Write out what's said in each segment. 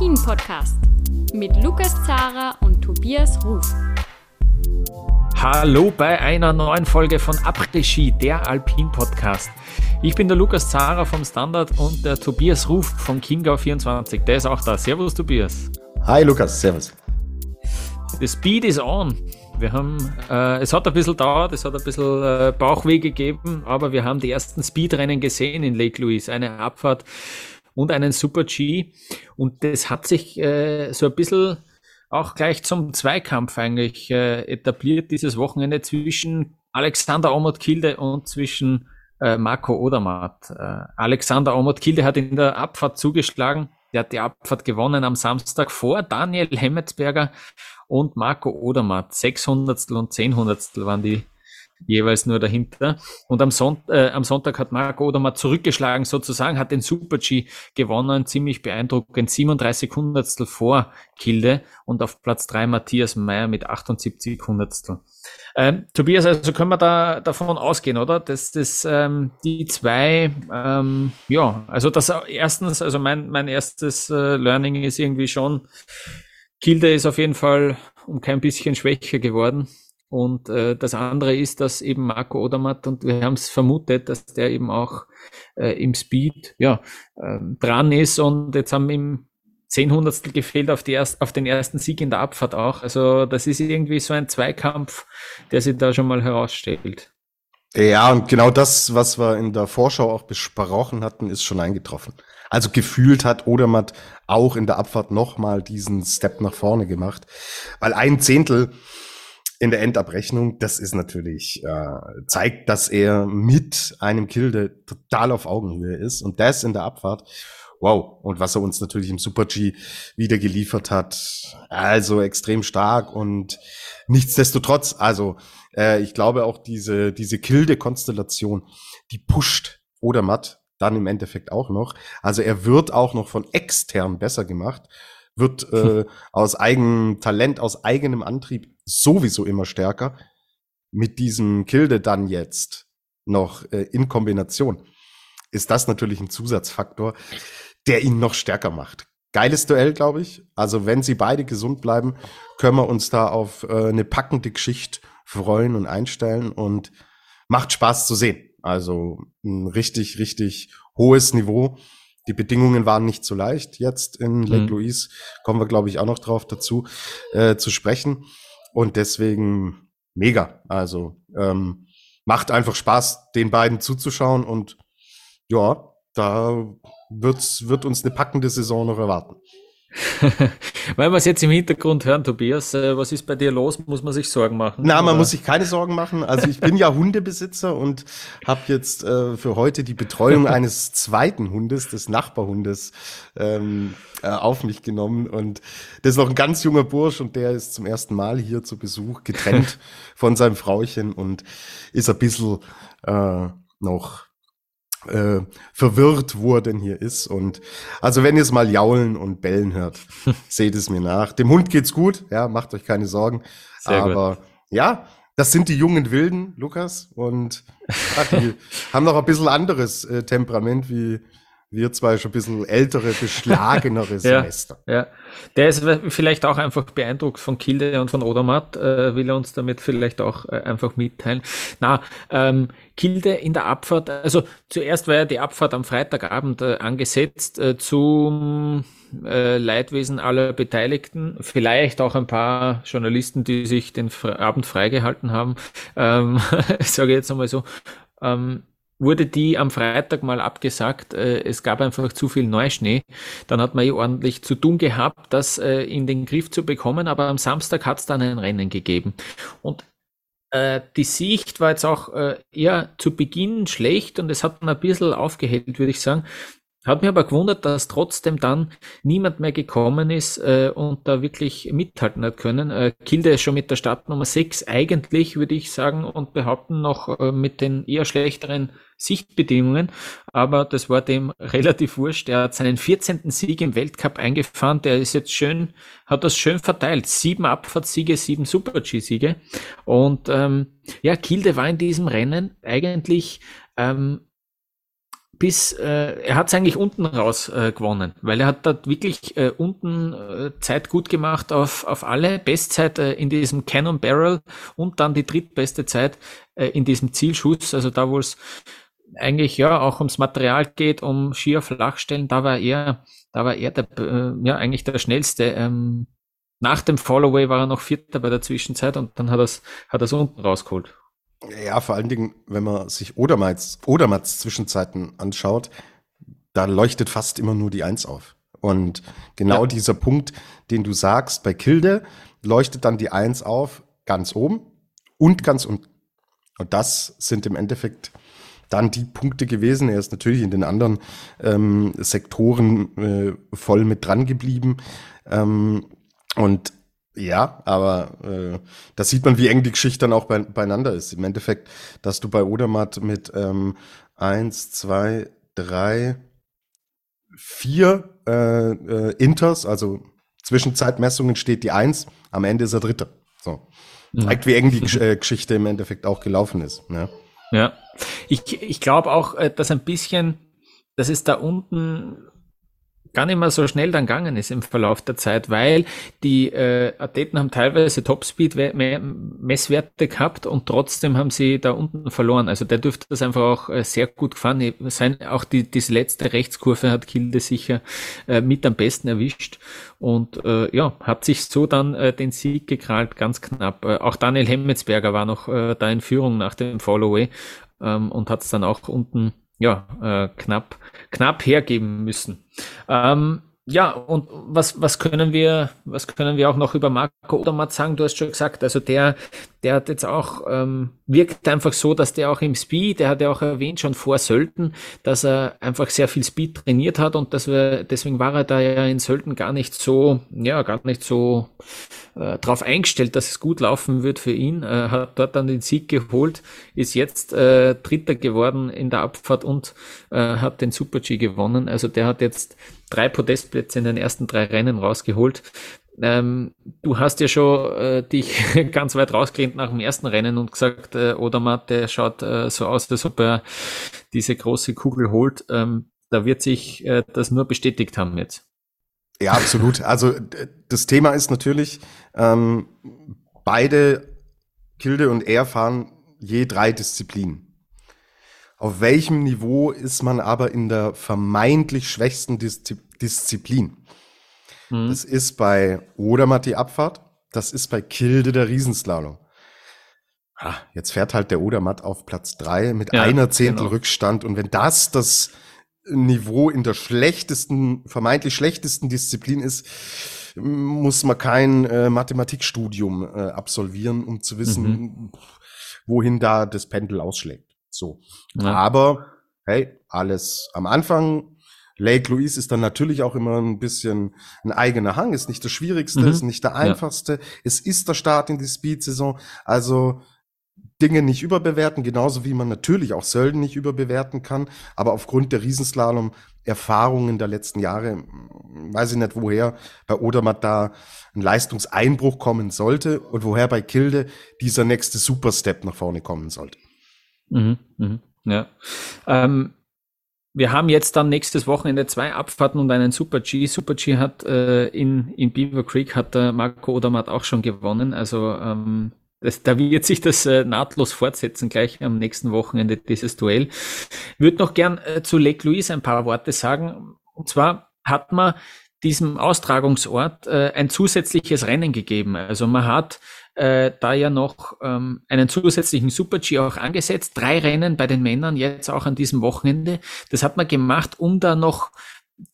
Après-Ski, der Alpin-Podcast mit Lukas Zara und Tobias Ruf. Hallo bei einer neuen Folge von Après-Ski, der Alpin-Podcast. Ich bin der Lukas Zara vom Standard und der Tobias Ruf von Chiemgau24. Der ist auch da. Servus, Tobias. Hi, Lukas. Servus. The Speed is on. Wir haben, äh, es hat ein bisschen dauert, es hat ein bisschen äh, Bauchweh gegeben, aber wir haben die ersten Speedrennen gesehen in Lake Louise. Eine Abfahrt und einen Super G. Und das hat sich äh, so ein bisschen auch gleich zum Zweikampf eigentlich äh, etabliert, dieses Wochenende zwischen Alexander Omot Kilde und zwischen äh, Marco Odermatt. Äh, Alexander Omot Kilde hat in der Abfahrt zugeschlagen. Der hat die Abfahrt gewonnen am Samstag vor Daniel Hemmetsberger und Marco Odermatt. 600 und 10 waren die jeweils nur dahinter. Und am, Son äh, am Sonntag hat Marco Odermatt zurückgeschlagen sozusagen, hat den Super G gewonnen, ziemlich beeindruckend, 37 Hundertstel vor Kilde und auf Platz 3 Matthias Meyer mit 78 Hundertstel. Ähm, Tobias, also können wir da davon ausgehen, oder? Dass das ähm, die zwei, ähm, ja, also das erstens, also mein, mein erstes äh, Learning ist irgendwie schon, Kilde ist auf jeden Fall um kein bisschen schwächer geworden. Und äh, das andere ist, dass eben Marco Odermatt, und wir haben es vermutet, dass der eben auch äh, im Speed ja, äh, dran ist. Und jetzt haben ihm zehn Hundertstel gefehlt auf, die erst, auf den ersten Sieg in der Abfahrt auch. Also das ist irgendwie so ein Zweikampf, der sich da schon mal herausstellt. Ja, und genau das, was wir in der Vorschau auch besprochen hatten, ist schon eingetroffen. Also gefühlt hat Odermatt auch in der Abfahrt nochmal diesen Step nach vorne gemacht, weil ein Zehntel in der Endabrechnung, das ist natürlich, äh, zeigt, dass er mit einem Kilde total auf Augenhöhe ist und das in der Abfahrt. Wow. Und was er uns natürlich im Super G wieder geliefert hat, also extrem stark und nichtsdestotrotz, also äh, ich glaube auch diese, diese Kilde-Konstellation, die pusht Odermatt dann im Endeffekt auch noch. Also er wird auch noch von extern besser gemacht wird äh, aus eigenem Talent, aus eigenem Antrieb sowieso immer stärker. Mit diesem Kilde dann jetzt noch äh, in Kombination ist das natürlich ein Zusatzfaktor, der ihn noch stärker macht. Geiles Duell, glaube ich. Also wenn sie beide gesund bleiben, können wir uns da auf äh, eine packende Geschichte freuen und einstellen und macht Spaß zu sehen. Also ein richtig, richtig hohes Niveau. Die Bedingungen waren nicht so leicht jetzt in Lake mhm. Louise. Kommen wir, glaube ich, auch noch drauf dazu äh, zu sprechen. Und deswegen mega. Also ähm, macht einfach Spaß, den beiden zuzuschauen. Und ja, da wird's, wird uns eine packende Saison noch erwarten. Weil wir es jetzt im Hintergrund hören, Tobias, äh, was ist bei dir los? Muss man sich Sorgen machen? Na, man muss sich keine Sorgen machen. Also ich bin ja Hundebesitzer und habe jetzt äh, für heute die Betreuung eines zweiten Hundes, des Nachbarhundes, ähm, äh, auf mich genommen. Und das ist noch ein ganz junger Bursch und der ist zum ersten Mal hier zu Besuch, getrennt von seinem Frauchen und ist ein bisschen äh, noch äh, verwirrt, wo er denn hier ist. Und also wenn ihr es mal jaulen und bellen hört, seht es mir nach. Dem Hund geht's gut, ja, macht euch keine Sorgen. Sehr Aber gut. ja, das sind die jungen Wilden, Lukas, und ach, die haben noch ein bisschen anderes äh, Temperament wie wir zwei schon ein bisschen ältere, beschlagenere Semester. Ja, ja, der ist vielleicht auch einfach beeindruckt von Kilde und von Odermatt, äh, will er uns damit vielleicht auch äh, einfach mitteilen. Na, ähm, Kilde in der Abfahrt, also zuerst war ja die Abfahrt am Freitagabend äh, angesetzt äh, zum äh, Leidwesen aller Beteiligten, vielleicht auch ein paar Journalisten, die sich den Abend freigehalten haben, ähm, sage ich jetzt einmal so. Ähm, wurde die am Freitag mal abgesagt. Äh, es gab einfach zu viel Neuschnee. Dann hat man eh ordentlich zu tun gehabt, das äh, in den Griff zu bekommen. Aber am Samstag hat es dann ein Rennen gegeben. Und äh, die Sicht war jetzt auch eher zu Beginn schlecht und es hat man ein bisschen aufgehellt, würde ich sagen. Hat mir aber gewundert, dass trotzdem dann niemand mehr gekommen ist äh, und da wirklich mithalten hat können. Äh, Kilde ist schon mit der Startnummer 6 eigentlich, würde ich sagen, und behaupten noch äh, mit den eher schlechteren Sichtbedingungen. Aber das war dem relativ wurscht. Er hat seinen 14. Sieg im Weltcup eingefahren. Der ist jetzt schön, hat das schön verteilt. Sieben Abfahrtssiege, sieben Super-G-Siege. Und ähm, ja, Kilde war in diesem Rennen eigentlich ähm, bis äh, er hat es eigentlich unten raus äh, gewonnen, weil er hat dort wirklich äh, unten äh, Zeit gut gemacht auf, auf alle, Bestzeit äh, in diesem Cannon Barrel und dann die drittbeste Zeit äh, in diesem Zielschuss, also da wo es eigentlich ja auch ums Material geht, um schier Flachstellen, da war er, da war er der, äh, ja eigentlich der schnellste. Ähm, nach dem Followaway war er noch Vierter bei der Zwischenzeit und dann hat er es hat er's unten rausgeholt. Ja, vor allen Dingen, wenn man sich Odermats, Odermats Zwischenzeiten anschaut, da leuchtet fast immer nur die Eins auf. Und genau ja. dieser Punkt, den du sagst, bei Kilde leuchtet dann die Eins auf, ganz oben und ganz unten. Und das sind im Endeffekt dann die Punkte gewesen. Er ist natürlich in den anderen ähm, Sektoren äh, voll mit dran geblieben. Ähm, und ja, aber äh, da sieht man, wie eng die Geschichte dann auch bei, beieinander ist. Im Endeffekt, dass du bei Odermatt mit ähm, eins, zwei, drei, vier äh, äh, Inters, also Zwischenzeitmessungen steht die eins, am Ende ist er Dritter. So. Zeigt, wie eng die äh, Geschichte im Endeffekt auch gelaufen ist. Ja, ja. ich, ich glaube auch, äh, dass ein bisschen, dass es da unten gar nicht mehr so schnell dann gegangen ist im Verlauf der Zeit, weil die äh, Athleten haben teilweise Topspeed-Messwerte gehabt und trotzdem haben sie da unten verloren. Also der dürfte das einfach auch äh, sehr gut gefahren sein. Auch die, diese letzte Rechtskurve hat Kilde sicher äh, mit am besten erwischt und äh, ja, hat sich so dann äh, den Sieg gekrallt, ganz knapp. Äh, auch Daniel Hemmetsberger war noch äh, da in Führung nach dem Followaway ähm, und hat es dann auch unten ja, äh, knapp, knapp hergeben müssen. Ähm, ja, und was, was können wir, was können wir auch noch über Marco Odermatt sagen? Du hast schon gesagt, also der, der hat jetzt auch, ähm, wirkt einfach so, dass der auch im Speed, der hat ja auch erwähnt schon vor Sölden, dass er einfach sehr viel Speed trainiert hat und dass wir, deswegen war er da ja in Sölden gar nicht so, ja, gar nicht so äh, darauf eingestellt, dass es gut laufen wird für ihn. Äh, hat dort dann den Sieg geholt, ist jetzt äh, Dritter geworden in der Abfahrt und äh, hat den Super G gewonnen. Also der hat jetzt drei Podestplätze in den ersten drei Rennen rausgeholt. Ähm, du hast ja schon äh, dich ganz weit rausgelehnt nach dem ersten Rennen und gesagt, äh, Odermatt, der schaut äh, so aus, als ob er diese große Kugel holt. Ähm, da wird sich äh, das nur bestätigt haben jetzt. Ja, absolut. Also das Thema ist natürlich, ähm, beide Kilde und er fahren je drei Disziplinen. Auf welchem Niveau ist man aber in der vermeintlich schwächsten Diszi Disziplin? Mhm. Das ist bei Odermatt die Abfahrt, das ist bei Kilde der Riesenslalom. Ah, jetzt fährt halt der Odermatt auf Platz drei mit ja, einer Zehntel genau. Rückstand. Und wenn das das Niveau in der schlechtesten, vermeintlich schlechtesten Disziplin ist, muss man kein äh, Mathematikstudium äh, absolvieren, um zu wissen, mhm. wohin da das Pendel ausschlägt. So. Ja. Aber hey, alles am Anfang. Lake Louise ist dann natürlich auch immer ein bisschen ein eigener Hang, ist nicht das Schwierigste, mhm. ist nicht der einfachste. Ja. Es ist der Start in die Speed-Saison. Also Dinge nicht überbewerten, genauso wie man natürlich auch Sölden nicht überbewerten kann. Aber aufgrund der Riesenslalom-Erfahrungen der letzten Jahre, weiß ich nicht, woher bei Odermatt da ein Leistungseinbruch kommen sollte und woher bei Kilde dieser nächste Superstep nach vorne kommen sollte. Mhm, mhm, ja. Ähm, wir haben jetzt dann nächstes Wochenende zwei Abfahrten und einen Super G. Super G hat äh, in, in Beaver Creek hat der Marco Odermatt auch schon gewonnen. Also ähm, das, da wird sich das äh, nahtlos fortsetzen, gleich am nächsten Wochenende dieses Duell. Ich würde noch gern äh, zu Lake Louise ein paar Worte sagen. Und zwar hat man diesem Austragungsort äh, ein zusätzliches Rennen gegeben. Also man hat äh, da ja noch ähm, einen zusätzlichen Super-G auch angesetzt. Drei Rennen bei den Männern jetzt auch an diesem Wochenende. Das hat man gemacht, um da noch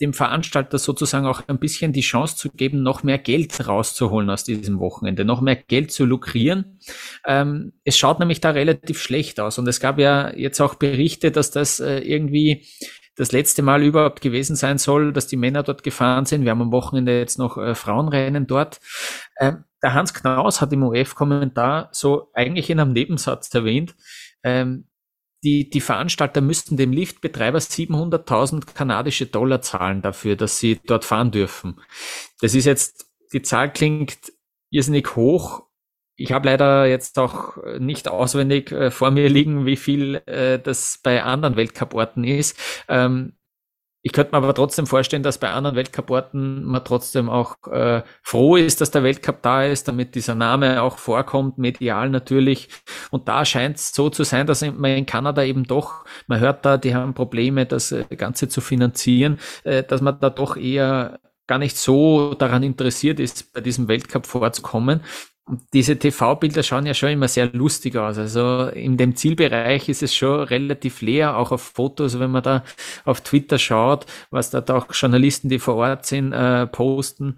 dem Veranstalter sozusagen auch ein bisschen die Chance zu geben, noch mehr Geld rauszuholen aus diesem Wochenende, noch mehr Geld zu lukrieren. Ähm, es schaut nämlich da relativ schlecht aus und es gab ja jetzt auch Berichte, dass das äh, irgendwie das letzte Mal überhaupt gewesen sein soll, dass die Männer dort gefahren sind. Wir haben am Wochenende jetzt noch äh, Frauenrennen dort. Ähm, der Hans Knaus hat im OF-Kommentar so eigentlich in einem Nebensatz erwähnt, ähm, die, die Veranstalter müssten dem Liftbetreiber 700.000 kanadische Dollar zahlen dafür, dass sie dort fahren dürfen. Das ist jetzt, die Zahl klingt irrsinnig hoch, ich habe leider jetzt auch nicht auswendig äh, vor mir liegen, wie viel äh, das bei anderen Weltcuporten ist. Ähm, ich könnte mir aber trotzdem vorstellen, dass bei anderen Weltcuporten man trotzdem auch äh, froh ist, dass der Weltcup da ist, damit dieser Name auch vorkommt, medial natürlich. Und da scheint es so zu sein, dass man in Kanada eben doch, man hört da, die haben Probleme, das äh, Ganze zu finanzieren, äh, dass man da doch eher gar nicht so daran interessiert ist, bei diesem Weltcup vorzukommen diese TV-Bilder schauen ja schon immer sehr lustig aus. Also in dem Zielbereich ist es schon relativ leer, auch auf Fotos, wenn man da auf Twitter schaut, was da auch Journalisten, die vor Ort sind, äh, posten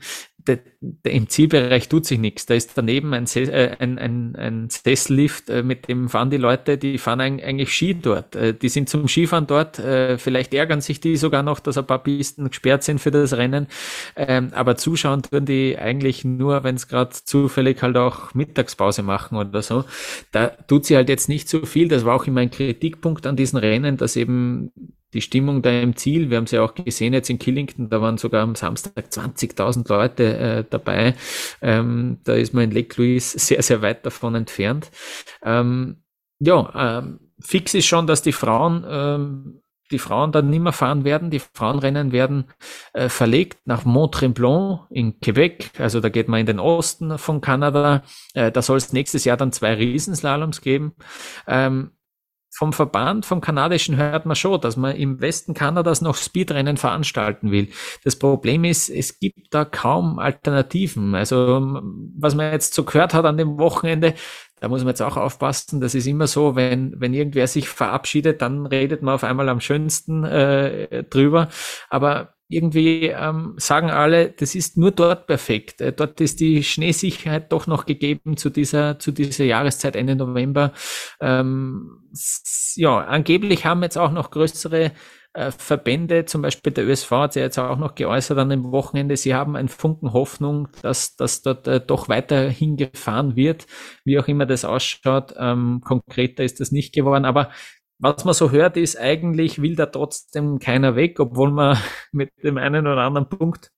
de, de, im Zielbereich tut sich nichts. Da ist daneben ein, äh, ein, ein, ein Sessellift, äh, mit dem fahren die Leute, die fahren eigentlich Ski dort. Äh, die sind zum Skifahren dort. Äh, vielleicht ärgern sich die sogar noch, dass ein paar Pisten gesperrt sind für das Rennen. Ähm, aber zuschauen tun die eigentlich nur, wenn es gerade zufällig halt auch Mittagspause machen oder so. Da tut sie halt jetzt nicht so viel. Das war auch immer ein Kritikpunkt an diesen Rennen, dass eben die Stimmung da im Ziel, wir haben es ja auch gesehen jetzt in Killington, da waren sogar am Samstag 20.000 Leute äh, dabei. Ähm, da ist man in Lake Louise sehr, sehr weit davon entfernt. Ähm, ja, ähm, fix ist schon, dass die Frauen ähm, die Frauen dann nicht mehr fahren werden. Die Frauenrennen werden äh, verlegt nach Mont-Tremblant in Quebec. Also da geht man in den Osten von Kanada. Äh, da soll es nächstes Jahr dann zwei Riesenslaloms geben. Ähm, vom Verband, vom kanadischen hört man schon, dass man im Westen Kanadas noch Speedrennen veranstalten will. Das Problem ist, es gibt da kaum Alternativen. Also, was man jetzt so gehört hat an dem Wochenende, da muss man jetzt auch aufpassen. Das ist immer so, wenn, wenn irgendwer sich verabschiedet, dann redet man auf einmal am schönsten äh, drüber. Aber irgendwie ähm, sagen alle, das ist nur dort perfekt. Äh, dort ist die Schneesicherheit doch noch gegeben zu dieser, zu dieser Jahreszeit Ende November. Ähm, ja, angeblich haben jetzt auch noch größere äh, Verbände, zum Beispiel der ÖSV hat sich jetzt auch noch geäußert an dem Wochenende, sie haben einen Funken Hoffnung, dass, dass dort äh, doch weiterhin gefahren wird, wie auch immer das ausschaut. Ähm, konkreter ist das nicht geworden, aber was man so hört, ist eigentlich will da trotzdem keiner weg, obwohl man mit dem einen oder anderen Punkt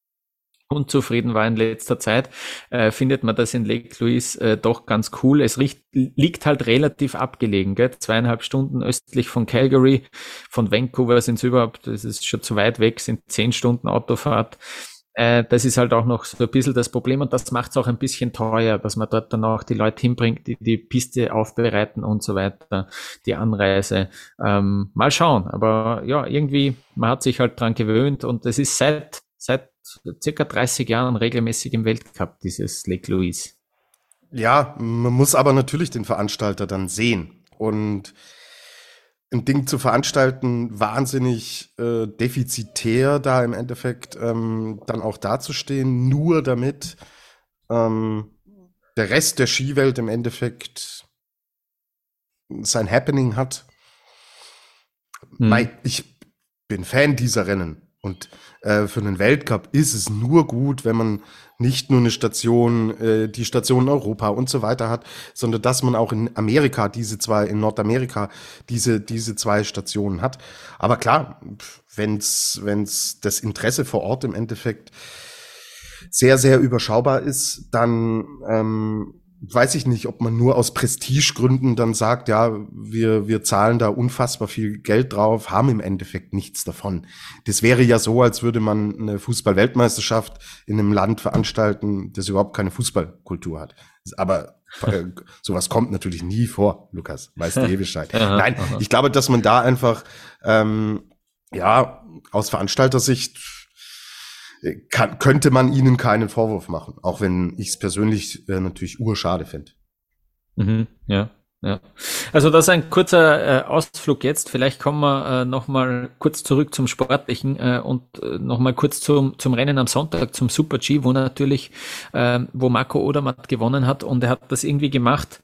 unzufrieden war in letzter Zeit, äh, findet man das in Lake Louise äh, doch ganz cool. Es riecht, liegt halt relativ abgelegen, gell? zweieinhalb Stunden östlich von Calgary, von Vancouver sind es überhaupt, das ist schon zu weit weg, sind zehn Stunden Autofahrt. Äh, das ist halt auch noch so ein bisschen das Problem und das macht es auch ein bisschen teuer, dass man dort dann auch die Leute hinbringt, die die Piste aufbereiten und so weiter, die Anreise. Ähm, mal schauen, aber ja, irgendwie, man hat sich halt dran gewöhnt und es ist seit, seit circa 30 Jahren regelmäßig im Weltcup, dieses Lake Louise. Ja, man muss aber natürlich den Veranstalter dann sehen und ein Ding zu veranstalten, wahnsinnig äh, defizitär da im Endeffekt ähm, dann auch dazustehen, nur damit ähm, der Rest der Skiwelt im Endeffekt sein Happening hat. Hm. Ich bin Fan dieser Rennen und äh, für einen Weltcup ist es nur gut, wenn man nicht nur eine Station, äh, die Station Europa und so weiter hat, sondern dass man auch in Amerika diese zwei, in Nordamerika diese, diese zwei Stationen hat. Aber klar, wenn's, wenn's das Interesse vor Ort im Endeffekt sehr, sehr überschaubar ist, dann ähm, weiß ich nicht, ob man nur aus Prestigegründen dann sagt, ja, wir, wir zahlen da unfassbar viel Geld drauf, haben im Endeffekt nichts davon. Das wäre ja so, als würde man eine Fußball-Weltmeisterschaft in einem Land veranstalten, das überhaupt keine Fußballkultur hat. Aber äh, sowas kommt natürlich nie vor, Lukas. Weißt du eh Bescheid. Nein, ich glaube, dass man da einfach, ähm, ja, aus Veranstaltersicht kann, könnte man ihnen keinen Vorwurf machen, auch wenn ich es persönlich äh, natürlich urschade finde. Mhm, ja, ja. Also das ist ein kurzer äh, Ausflug jetzt. Vielleicht kommen wir äh, noch mal kurz zurück zum Sportlichen äh, und äh, noch mal kurz zum, zum Rennen am Sonntag, zum Super G, wo natürlich, äh, wo Marco Odermatt gewonnen hat und er hat das irgendwie gemacht.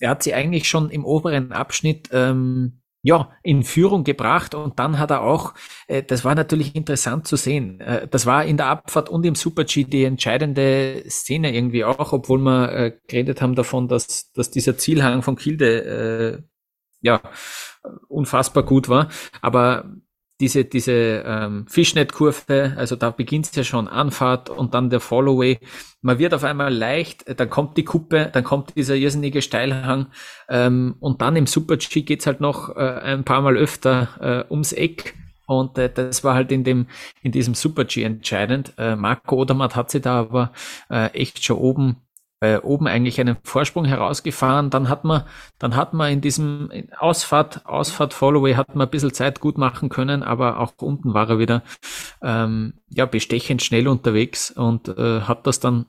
Er hat sie eigentlich schon im oberen Abschnitt ähm, ja, in Führung gebracht und dann hat er auch, äh, das war natürlich interessant zu sehen, äh, das war in der Abfahrt und im Super-G die entscheidende Szene irgendwie auch, obwohl wir äh, geredet haben davon, dass, dass dieser Zielhang von Kilde äh, ja unfassbar gut war, aber diese, diese ähm, Fischnet-Kurve, also da beginnt es ja schon, Anfahrt und dann der Followay. Man wird auf einmal leicht, dann kommt die Kuppe, dann kommt dieser irrsinnige Steilhang ähm, und dann im Super-G geht's halt noch äh, ein paar Mal öfter äh, ums Eck. Und äh, das war halt in dem in diesem Super G entscheidend. Äh, Marco Odermatt hat sie da aber äh, echt schon oben äh, oben eigentlich einen Vorsprung herausgefahren. Dann hat man, dann hat man in diesem Ausfahrt, Ausfahrt Followay hat man ein bisschen Zeit gut machen können, aber auch unten war er wieder ähm, ja bestechend schnell unterwegs und äh, hat das dann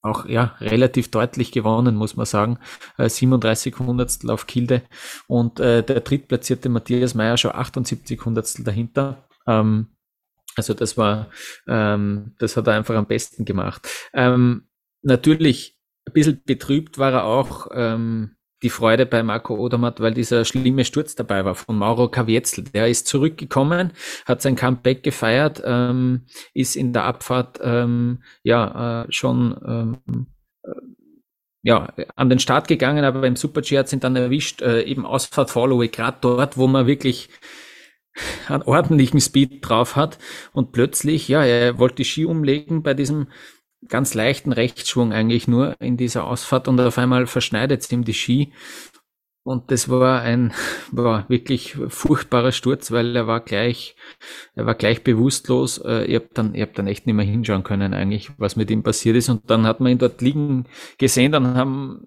auch ja relativ deutlich gewonnen, muss man sagen. Äh, 37 Hundertstel auf Kilde und äh, der drittplatzierte Matthias Meyer schon 78 Hundertstel dahinter. Ähm, also das war, ähm, das hat er einfach am besten gemacht. Ähm, natürlich ein bisschen betrübt war er auch ähm, die Freude bei Marco Odermatt, weil dieser schlimme Sturz dabei war von Mauro Kavietzel. Der ist zurückgekommen, hat sein Comeback gefeiert, ähm, ist in der Abfahrt ähm, ja äh, schon ähm, äh, ja, an den Start gegangen, aber beim Super G hat ihn dann erwischt, äh, eben Ausfahrt Followay, gerade dort, wo man wirklich einen ordentlichen Speed drauf hat und plötzlich, ja, er wollte Ski umlegen bei diesem ganz leichten Rechtsschwung eigentlich nur in dieser Ausfahrt und auf einmal verschneidet es ihm die Ski. Und das war ein war wirklich furchtbarer Sturz, weil er war gleich, er war gleich bewusstlos. Äh, ich habe dann, ich hab dann echt nicht mehr hinschauen können, eigentlich, was mit ihm passiert ist. Und dann hat man ihn dort liegen gesehen. Dann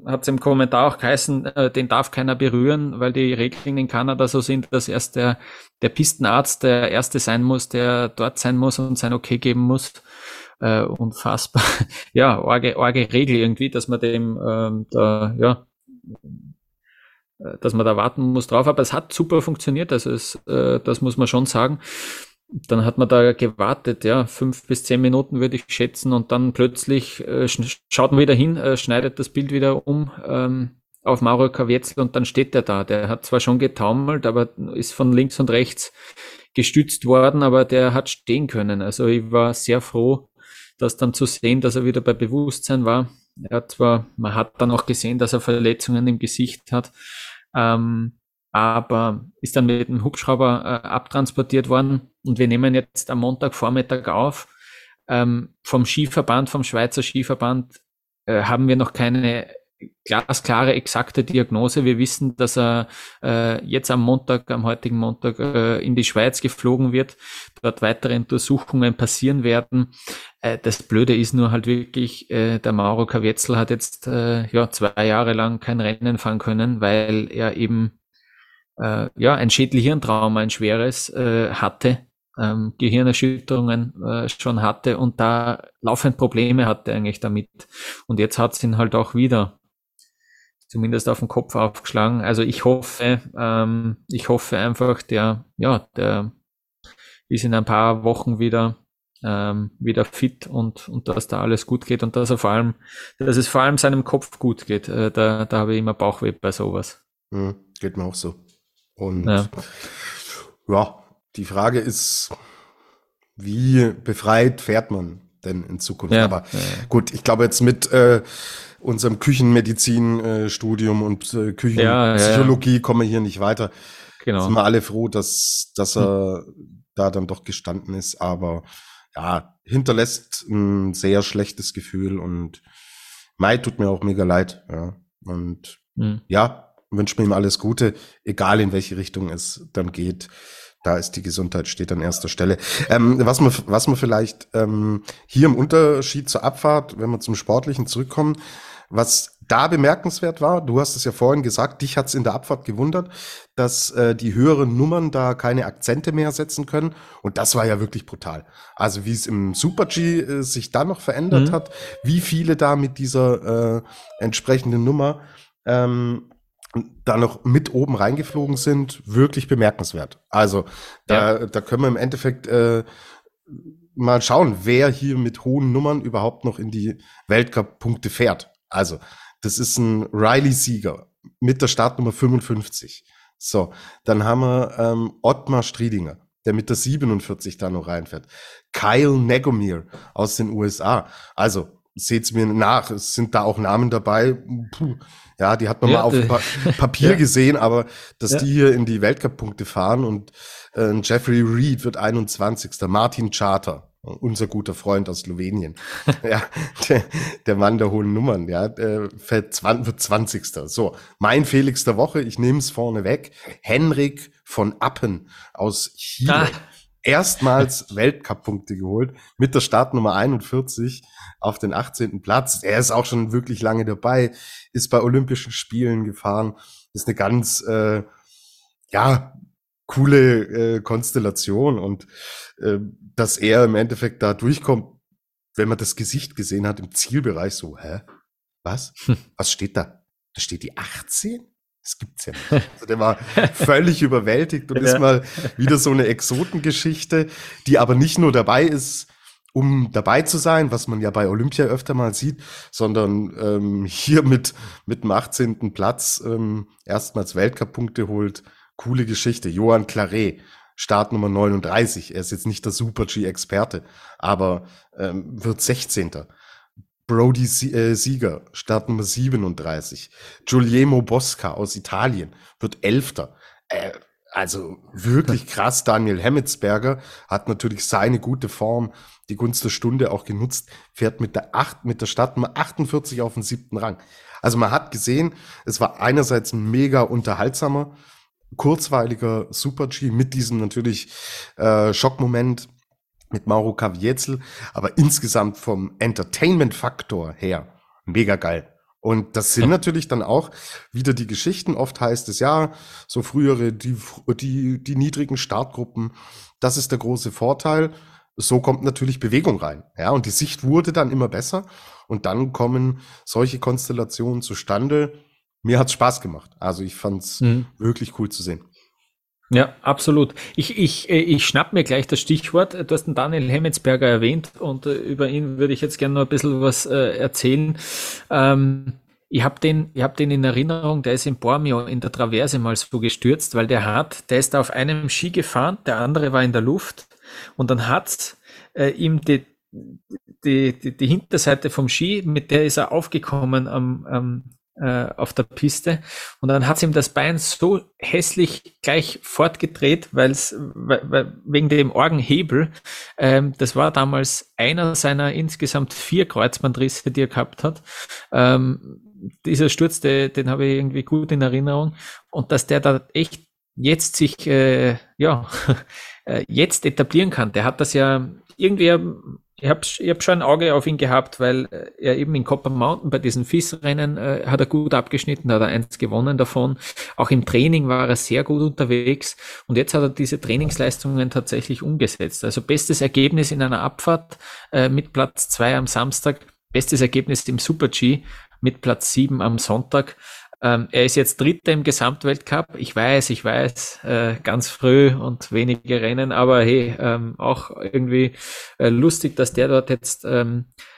hat es im Kommentar auch geheißen, äh, den darf keiner berühren, weil die Regeln in Kanada so sind, dass erst der, der Pistenarzt der Erste sein muss, der dort sein muss und sein Okay geben muss äh, unfassbar, ja, arge, arge Regel irgendwie, dass man dem ähm, da, ja, äh, dass man da warten muss drauf, aber es hat super funktioniert, also es, äh, das muss man schon sagen. Dann hat man da gewartet, ja, fünf bis zehn Minuten würde ich schätzen und dann plötzlich äh, schaut man wieder hin, äh, schneidet das Bild wieder um ähm, auf Mauro Kavietzel und dann steht der da. Der hat zwar schon getaumelt, aber ist von links und rechts gestützt worden, aber der hat stehen können. Also ich war sehr froh, das dann zu sehen, dass er wieder bei Bewusstsein war. Er hat zwar, man hat dann auch gesehen, dass er Verletzungen im Gesicht hat, ähm, aber ist dann mit dem Hubschrauber äh, abtransportiert worden und wir nehmen jetzt am Montagvormittag auf. Ähm, vom Skiverband, vom Schweizer Skiverband äh, haben wir noch keine glasklare, exakte Diagnose. Wir wissen, dass er äh, jetzt am Montag, am heutigen Montag äh, in die Schweiz geflogen wird, dort weitere Untersuchungen passieren werden. Äh, das Blöde ist nur halt wirklich, äh, der Mauro Kavietzel hat jetzt äh, ja zwei Jahre lang kein Rennen fahren können, weil er eben äh, ja ein Schädelhirntrauma, ein schweres äh, hatte. Ähm, Gehirnerschütterungen äh, schon hatte und da laufend Probleme hatte eigentlich damit. Und jetzt hat es ihn halt auch wieder zumindest auf den Kopf aufgeschlagen. Also ich hoffe, ähm, ich hoffe einfach, der, ja, der ist in ein paar Wochen wieder ähm, wieder fit und, und dass da alles gut geht und dass er vor allem, dass es vor allem seinem Kopf gut geht. Äh, da, da habe ich immer Bauchweh bei sowas. Mhm, geht mir auch so. Und ja. ja, die Frage ist, wie befreit fährt man denn in Zukunft? Ja, Aber ja. gut, ich glaube jetzt mit äh, unserem Küchenmedizin-Studium und äh, Küchenpsychologie ja, kommen wir hier nicht weiter. Genau. Sind wir alle froh, dass, dass er hm. da dann doch gestanden ist, aber ja, hinterlässt ein sehr schlechtes Gefühl und Mai tut mir auch mega leid. Ja. Und hm. ja, wünsche mir ihm alles Gute, egal in welche Richtung es dann geht. Da ist die Gesundheit steht an erster Stelle. Ähm, was man, was man vielleicht ähm, hier im Unterschied zur Abfahrt, wenn wir zum Sportlichen zurückkommen, was da bemerkenswert war, du hast es ja vorhin gesagt, dich hat es in der Abfahrt gewundert, dass äh, die höheren Nummern da keine Akzente mehr setzen können. Und das war ja wirklich brutal. Also wie es im Super G äh, sich da noch verändert mhm. hat, wie viele da mit dieser äh, entsprechenden Nummer ähm, da noch mit oben reingeflogen sind, wirklich bemerkenswert. Also da, ja. da können wir im Endeffekt äh, mal schauen, wer hier mit hohen Nummern überhaupt noch in die Weltcup-Punkte fährt. Also, das ist ein Riley-Sieger mit der Startnummer 55. So, dann haben wir ähm, Ottmar Striedinger, der mit der 47 da noch reinfährt. Kyle Negomir aus den USA. Also, seht's mir nach. Es sind da auch Namen dabei. Puh. Ja, die hat man ja, mal auf pa Papier ja. gesehen, aber dass ja. die hier in die Weltcup-Punkte fahren und äh, Jeffrey Reed wird 21. Martin Charter, unser guter Freund aus Slowenien. ja, der, der, Mann der hohen Nummern, ja, der fällt 20, wird 20. So, mein Felix der Woche, ich nehme es vorne weg. Henrik von Appen aus Chile. Ah. Erstmals Weltcup-Punkte geholt mit der Startnummer 41 auf den 18. Platz. Er ist auch schon wirklich lange dabei, ist bei Olympischen Spielen gefahren, ist eine ganz, äh, ja, coole äh, Konstellation und äh, dass er im Endeffekt da durchkommt, wenn man das Gesicht gesehen hat im Zielbereich, so, hä? Was? Hm. Was steht da? Da steht die 18? Das gibt's ja nicht. Also der war völlig überwältigt und ja. ist mal wieder so eine Exotengeschichte, die aber nicht nur dabei ist, um dabei zu sein, was man ja bei Olympia öfter mal sieht, sondern ähm, hier mit, mit dem 18. Platz ähm, erstmals Weltcup-Punkte holt. Coole Geschichte. Johann Claret, Startnummer 39. Er ist jetzt nicht der Super-G-Experte, aber ähm, wird 16. Brody äh, Sieger, Startnummer 37. Giuliemo Bosca aus Italien wird 11. Äh, also wirklich krass. Daniel Hemmetsberger hat natürlich seine gute Form die Gunst der Stunde auch genutzt, fährt mit der acht, mit der Startnummer 48 auf den siebten Rang. Also man hat gesehen, es war einerseits ein mega unterhaltsamer, kurzweiliger Super-G mit diesem natürlich äh, Schockmoment mit Mauro Caviezel, aber insgesamt vom Entertainment-Faktor her mega geil. Und das sind natürlich dann auch wieder die Geschichten. Oft heißt es ja, so frühere, die, die, die niedrigen Startgruppen, das ist der große Vorteil so kommt natürlich Bewegung rein. Ja, und die Sicht wurde dann immer besser. Und dann kommen solche Konstellationen zustande. Mir hat's Spaß gemacht. Also ich fand's mhm. wirklich cool zu sehen. Ja, absolut. Ich, ich, äh, ich schnapp mir gleich das Stichwort. Du hast den Daniel Hemmetsberger erwähnt und äh, über ihn würde ich jetzt gerne noch ein bisschen was äh, erzählen. Ähm, ich habe den, ich hab den in Erinnerung, der ist in Bormio in der Traverse mal so gestürzt, weil der hat, der ist auf einem Ski gefahren, der andere war in der Luft und dann hat äh, ihm die, die, die, die Hinterseite vom Ski, mit der ist er aufgekommen am, am äh, auf der Piste und dann hat ihm das Bein so hässlich gleich fortgedreht, weil's, weil, wegen dem Orgenhebel. Ähm, das war damals einer seiner insgesamt vier Kreuzbandrisse, die er gehabt hat. Ähm, dieser Sturz, den, den habe ich irgendwie gut in Erinnerung und dass der da echt jetzt sich äh, ja äh, jetzt etablieren kann. Der hat das ja irgendwie, ich habe ich hab schon ein Auge auf ihn gehabt, weil äh, er eben in Copper Mountain bei diesen FIS-Rennen äh, hat er gut abgeschnitten, hat er eins gewonnen davon. Auch im Training war er sehr gut unterwegs und jetzt hat er diese Trainingsleistungen tatsächlich umgesetzt. Also bestes Ergebnis in einer Abfahrt äh, mit Platz zwei am Samstag, bestes Ergebnis im Super G mit Platz sieben am Sonntag. Ähm, er ist jetzt Dritter im Gesamtweltcup. Ich weiß, ich weiß, äh, ganz früh und wenige Rennen, aber hey, ähm, auch irgendwie äh, lustig, dass der dort jetzt ähm, äh,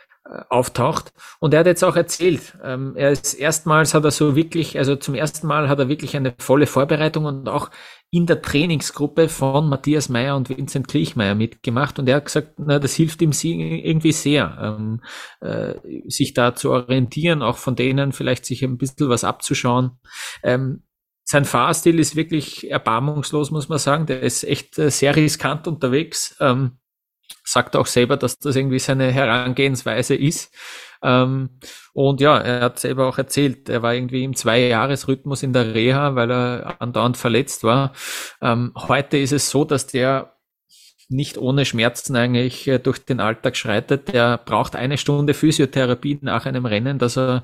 auftaucht. Und er hat jetzt auch erzählt, ähm, er ist erstmals hat er so wirklich, also zum ersten Mal hat er wirklich eine volle Vorbereitung und auch in der Trainingsgruppe von Matthias Meyer und Vincent Klichmeier mitgemacht und er hat gesagt, na, das hilft ihm irgendwie sehr, ähm, äh, sich da zu orientieren, auch von denen vielleicht sich ein bisschen was abzuschauen. Ähm, sein Fahrstil ist wirklich erbarmungslos, muss man sagen. Der ist echt äh, sehr riskant unterwegs. Ähm, sagt auch selber, dass das irgendwie seine Herangehensweise ist. Ähm, und ja, er hat selber auch erzählt, er war irgendwie im Zwei-Jahres-Rhythmus in der Reha, weil er andauernd verletzt war. Ähm, heute ist es so, dass der nicht ohne Schmerzen eigentlich äh, durch den Alltag schreitet. Der braucht eine Stunde Physiotherapie nach einem Rennen, dass er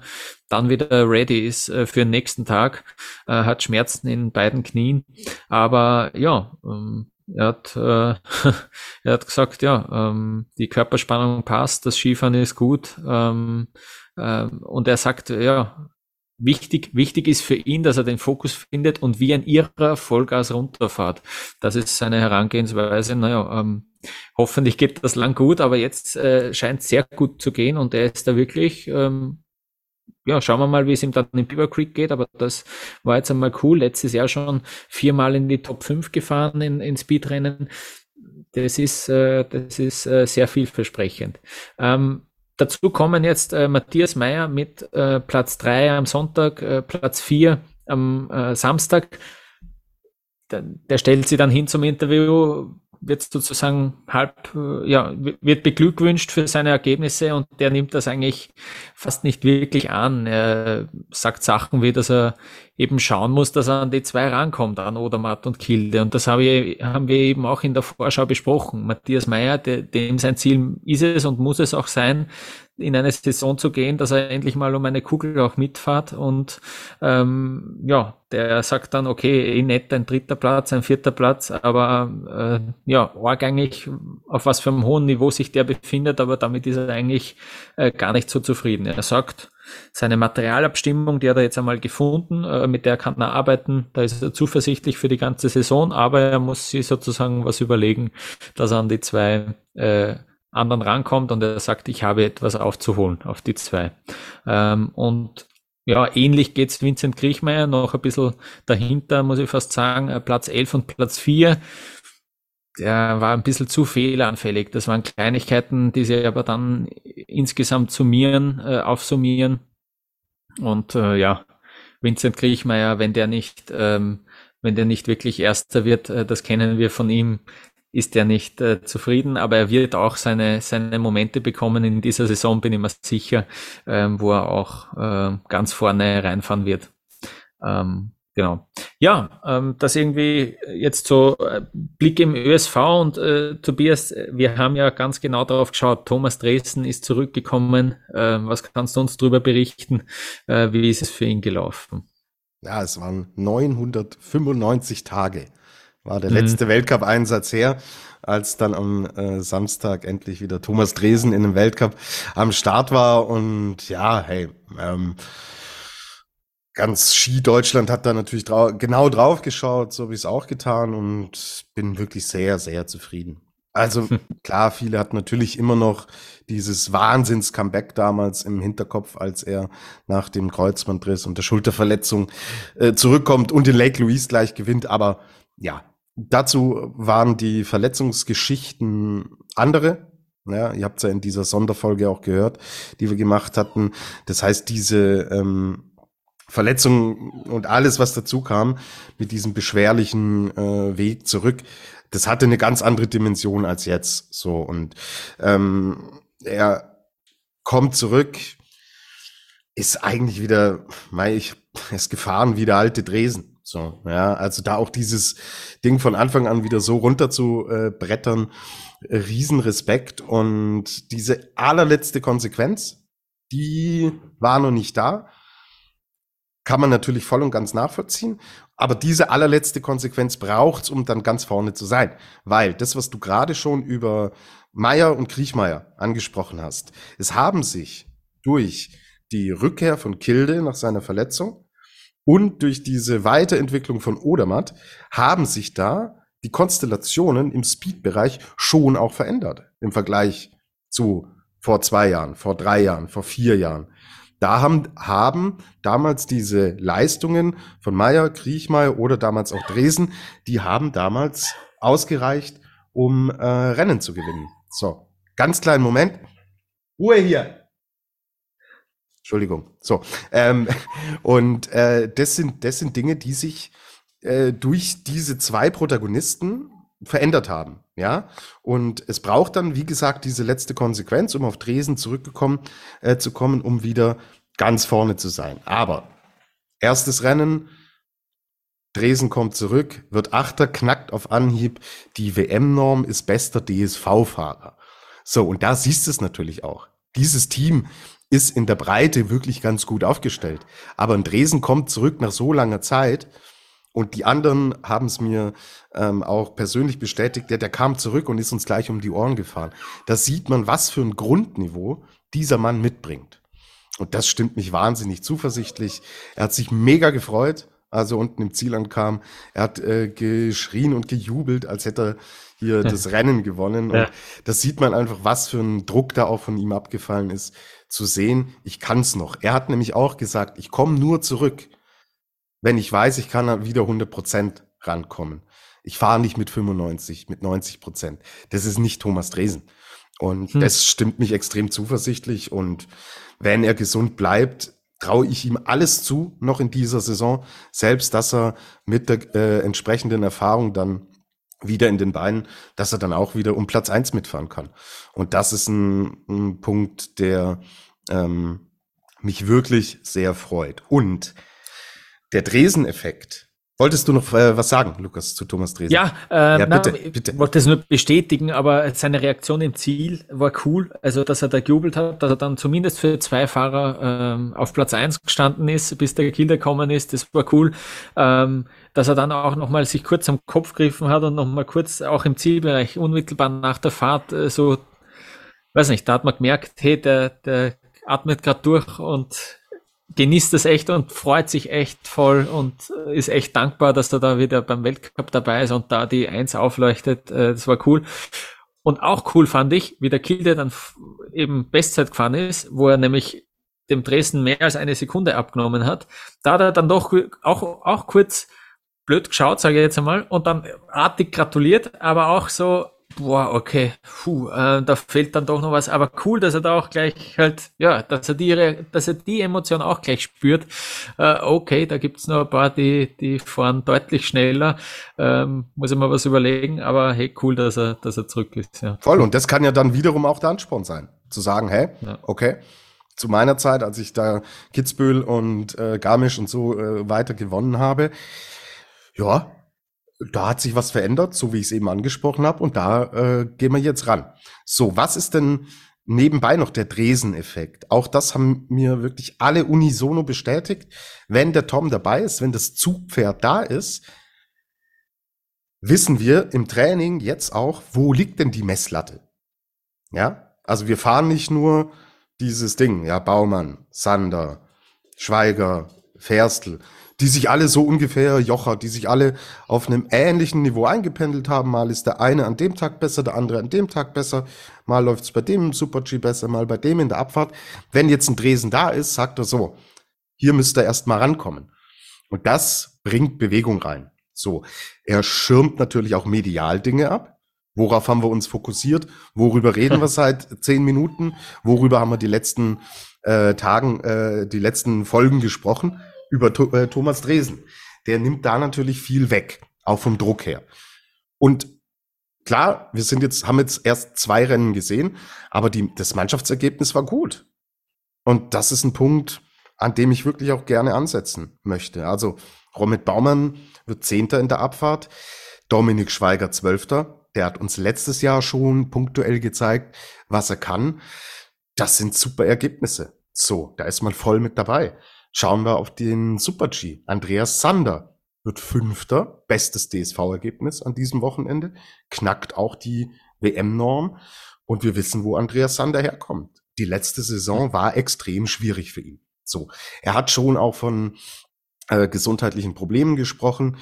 dann wieder ready ist äh, für den nächsten Tag. Er hat Schmerzen in beiden Knien. Aber ja, ähm, er hat, äh, er hat gesagt, ja, ähm, die Körperspannung passt, das Skifahren ist gut. Ähm, äh, und er sagt, ja, wichtig, wichtig ist für ihn, dass er den Fokus findet und wie ein Irrer Vollgas runterfahrt. Das ist seine Herangehensweise. Naja, ähm, hoffentlich geht das lang gut, aber jetzt äh, scheint sehr gut zu gehen und er ist da wirklich ähm, ja, schauen wir mal, wie es ihm dann in Beaver Creek geht, aber das war jetzt einmal cool. Letztes Jahr schon viermal in die Top 5 gefahren in, in Speedrennen. Das ist, äh, das ist äh, sehr vielversprechend. Ähm, dazu kommen jetzt äh, Matthias Meyer mit äh, Platz 3 am Sonntag, äh, Platz 4 am äh, Samstag. Der, der, stellt sie dann hin zum Interview, wird sozusagen halb, äh, ja, wird beglückwünscht für seine Ergebnisse und der nimmt das eigentlich fast nicht wirklich an. Er sagt Sachen wie, dass er eben schauen muss, dass er an die zwei rankommt, an Odermatt und Kilde. Und das habe ich, haben wir eben auch in der Vorschau besprochen. Matthias Meyer, dem sein Ziel ist es und muss es auch sein, in eine Saison zu gehen, dass er endlich mal um eine Kugel auch mitfahrt und ähm, ja, der sagt dann, okay, eh nett, ein dritter Platz, ein vierter Platz, aber äh, ja, arg eigentlich, auf was für einem hohen Niveau sich der befindet, aber damit ist er eigentlich äh, gar nicht so zufrieden. Er sagt, seine Materialabstimmung, die hat er jetzt einmal gefunden, äh, mit der kann er arbeiten, da ist er zuversichtlich für die ganze Saison, aber er muss sich sozusagen was überlegen, dass er an die zwei äh, anderen rankommt und er sagt, ich habe etwas aufzuholen auf die zwei. Ähm, und ja, ähnlich geht's Vincent Kriechmeier, noch ein bisschen dahinter, muss ich fast sagen, äh, Platz 11 und Platz 4. Der war ein bisschen zu fehleranfällig. Das waren Kleinigkeiten, die sie aber dann insgesamt summieren, äh, aufsummieren. Und äh, ja, Vincent Kriechmeier, wenn der nicht, ähm, wenn der nicht wirklich Erster wird, äh, das kennen wir von ihm, ist er nicht äh, zufrieden, aber er wird auch seine, seine Momente bekommen in dieser Saison, bin ich mir sicher, ähm, wo er auch äh, ganz vorne reinfahren wird. Ähm, genau. Ja, ähm, das irgendwie jetzt so äh, Blick im ÖSV und äh, Tobias, wir haben ja ganz genau darauf geschaut. Thomas Dresden ist zurückgekommen. Äh, was kannst du uns darüber berichten? Äh, wie ist es für ihn gelaufen? Ja, es waren 995 Tage war der letzte mhm. Weltcup-Einsatz her, als dann am äh, Samstag endlich wieder Thomas Dresen in dem Weltcup am Start war. Und ja, hey, ähm, ganz Ski Deutschland hat da natürlich drau genau drauf geschaut, so wie es auch getan und bin wirklich sehr, sehr zufrieden. Also klar, viele hatten natürlich immer noch dieses Wahnsinns-Comeback damals im Hinterkopf, als er nach dem Kreuzbandriss und der Schulterverletzung äh, zurückkommt und den Lake Louise gleich gewinnt. Aber ja, dazu waren die Verletzungsgeschichten andere. Ja, ihr habt es ja in dieser Sonderfolge auch gehört, die wir gemacht hatten. Das heißt, diese ähm, Verletzung und alles, was dazu kam, mit diesem beschwerlichen äh, Weg zurück, das hatte eine ganz andere Dimension als jetzt. So und ähm, er kommt zurück, ist eigentlich wieder, mei, ich, ist gefahren wie der alte Dresen. So, ja, also da auch dieses Ding von Anfang an wieder so runter zu äh, brettern, Riesenrespekt und diese allerletzte Konsequenz, die war noch nicht da. Kann man natürlich voll und ganz nachvollziehen. Aber diese allerletzte Konsequenz braucht's, um dann ganz vorne zu sein. Weil das, was du gerade schon über Meier und Kriechmeier angesprochen hast, es haben sich durch die Rückkehr von Kilde nach seiner Verletzung und durch diese Weiterentwicklung von Odermatt haben sich da die Konstellationen im Speed-Bereich schon auch verändert im Vergleich zu vor zwei Jahren, vor drei Jahren, vor vier Jahren. Da haben, haben damals diese Leistungen von Meyer, Kriechmeier oder damals auch Dresen, die haben damals ausgereicht, um äh, Rennen zu gewinnen. So, ganz kleinen Moment. Ruhe hier. Entschuldigung. So. Ähm, und äh, das, sind, das sind Dinge, die sich äh, durch diese zwei Protagonisten verändert haben. Ja. Und es braucht dann, wie gesagt, diese letzte Konsequenz, um auf Dresden zurückgekommen äh, zu kommen, um wieder ganz vorne zu sein. Aber erstes Rennen, Dresden kommt zurück, wird Achter, knackt auf Anhieb. Die WM-Norm ist bester DSV-Fahrer. So, und da siehst du es natürlich auch. Dieses Team ist in der Breite wirklich ganz gut aufgestellt. Aber ein Dresen kommt zurück nach so langer Zeit und die anderen haben es mir ähm, auch persönlich bestätigt, der, der kam zurück und ist uns gleich um die Ohren gefahren. Da sieht man, was für ein Grundniveau dieser Mann mitbringt. Und das stimmt mich wahnsinnig zuversichtlich. Er hat sich mega gefreut, als er unten im Ziel ankam. Er hat äh, geschrien und gejubelt, als hätte er hier das Rennen gewonnen. Und ja. das sieht man einfach, was für ein Druck da auch von ihm abgefallen ist zu sehen, ich kann's noch. Er hat nämlich auch gesagt, ich komme nur zurück, wenn ich weiß, ich kann wieder 100 Prozent rankommen. Ich fahre nicht mit 95, mit 90 Prozent. Das ist nicht Thomas Dresen. Und hm. das stimmt mich extrem zuversichtlich. Und wenn er gesund bleibt, traue ich ihm alles zu, noch in dieser Saison, selbst dass er mit der äh, entsprechenden Erfahrung dann wieder in den Beinen, dass er dann auch wieder um Platz eins mitfahren kann. Und das ist ein, ein Punkt, der ähm, mich wirklich sehr freut. Und der Dresen-Effekt, Wolltest du noch äh, was sagen, Lukas, zu Thomas Dresen? Ja, äh, ja bitte, na, bitte. Ich wollte es nur bestätigen, aber seine Reaktion im Ziel war cool. Also, dass er da gejubelt hat, dass er dann zumindest für zwei Fahrer ähm, auf Platz eins gestanden ist, bis der Kiel gekommen ist, das war cool. Ähm, dass er dann auch nochmal sich kurz am Kopf gegriffen hat und nochmal kurz auch im Zielbereich unmittelbar nach der Fahrt äh, so, weiß nicht, da hat man gemerkt, hey, der, der atmet gerade durch und genießt das echt und freut sich echt voll und ist echt dankbar, dass er da wieder beim Weltcup dabei ist und da die Eins aufleuchtet. Äh, das war cool. Und auch cool fand ich, wie der Kilde dann eben Bestzeit gefahren ist, wo er nämlich dem Dresden mehr als eine Sekunde abgenommen hat. Da hat er dann doch auch, auch kurz blöd geschaut, sage ich jetzt einmal, und dann artig gratuliert, aber auch so, boah, okay, puh, äh, da fehlt dann doch noch was. Aber cool, dass er da auch gleich halt, ja, dass er die, dass er die Emotion auch gleich spürt. Äh, okay, da gibt's noch ein paar, die, die fahren deutlich schneller. Ähm, muss ich mal was überlegen, aber hey, cool, dass er, dass er zurück ist. Ja. Voll, und das kann ja dann wiederum auch der Ansporn sein. Zu sagen, hey, ja. okay, zu meiner Zeit, als ich da Kitzbühel und äh, Garmisch und so äh, weiter gewonnen habe, ja, da hat sich was verändert, so wie ich es eben angesprochen habe, und da äh, gehen wir jetzt ran. So, was ist denn nebenbei noch der Dresen-Effekt? Auch das haben mir wirklich alle unisono bestätigt. Wenn der Tom dabei ist, wenn das Zugpferd da ist, wissen wir im Training jetzt auch, wo liegt denn die Messlatte? Ja, also wir fahren nicht nur dieses Ding, ja, Baumann, Sander, Schweiger, Ferstl, die sich alle so ungefähr, Jocher, die sich alle auf einem ähnlichen Niveau eingependelt haben. Mal ist der eine an dem Tag besser, der andere an dem Tag besser. Mal läuft es bei dem im Super-G besser, mal bei dem in der Abfahrt. Wenn jetzt ein Dresen da ist, sagt er so, hier müsst ihr erst mal rankommen. Und das bringt Bewegung rein. So, er schirmt natürlich auch medial Dinge ab. Worauf haben wir uns fokussiert? Worüber reden wir seit zehn Minuten? Worüber haben wir die letzten äh, Tagen, äh, die letzten Folgen gesprochen? Über äh, Thomas Dresen. Der nimmt da natürlich viel weg, auch vom Druck her. Und klar, wir sind jetzt, haben jetzt erst zwei Rennen gesehen, aber die, das Mannschaftsergebnis war gut. Und das ist ein Punkt, an dem ich wirklich auch gerne ansetzen möchte. Also Romit Baumann wird Zehnter in der Abfahrt, Dominik Schweiger Zwölfter. Der hat uns letztes Jahr schon punktuell gezeigt, was er kann. Das sind super Ergebnisse. So, da ist man voll mit dabei. Schauen wir auf den Super-G. Andreas Sander wird Fünfter, bestes DSV-Ergebnis an diesem Wochenende, knackt auch die WM-Norm und wir wissen, wo Andreas Sander herkommt. Die letzte Saison war extrem schwierig für ihn. So, er hat schon auch von äh, gesundheitlichen Problemen gesprochen.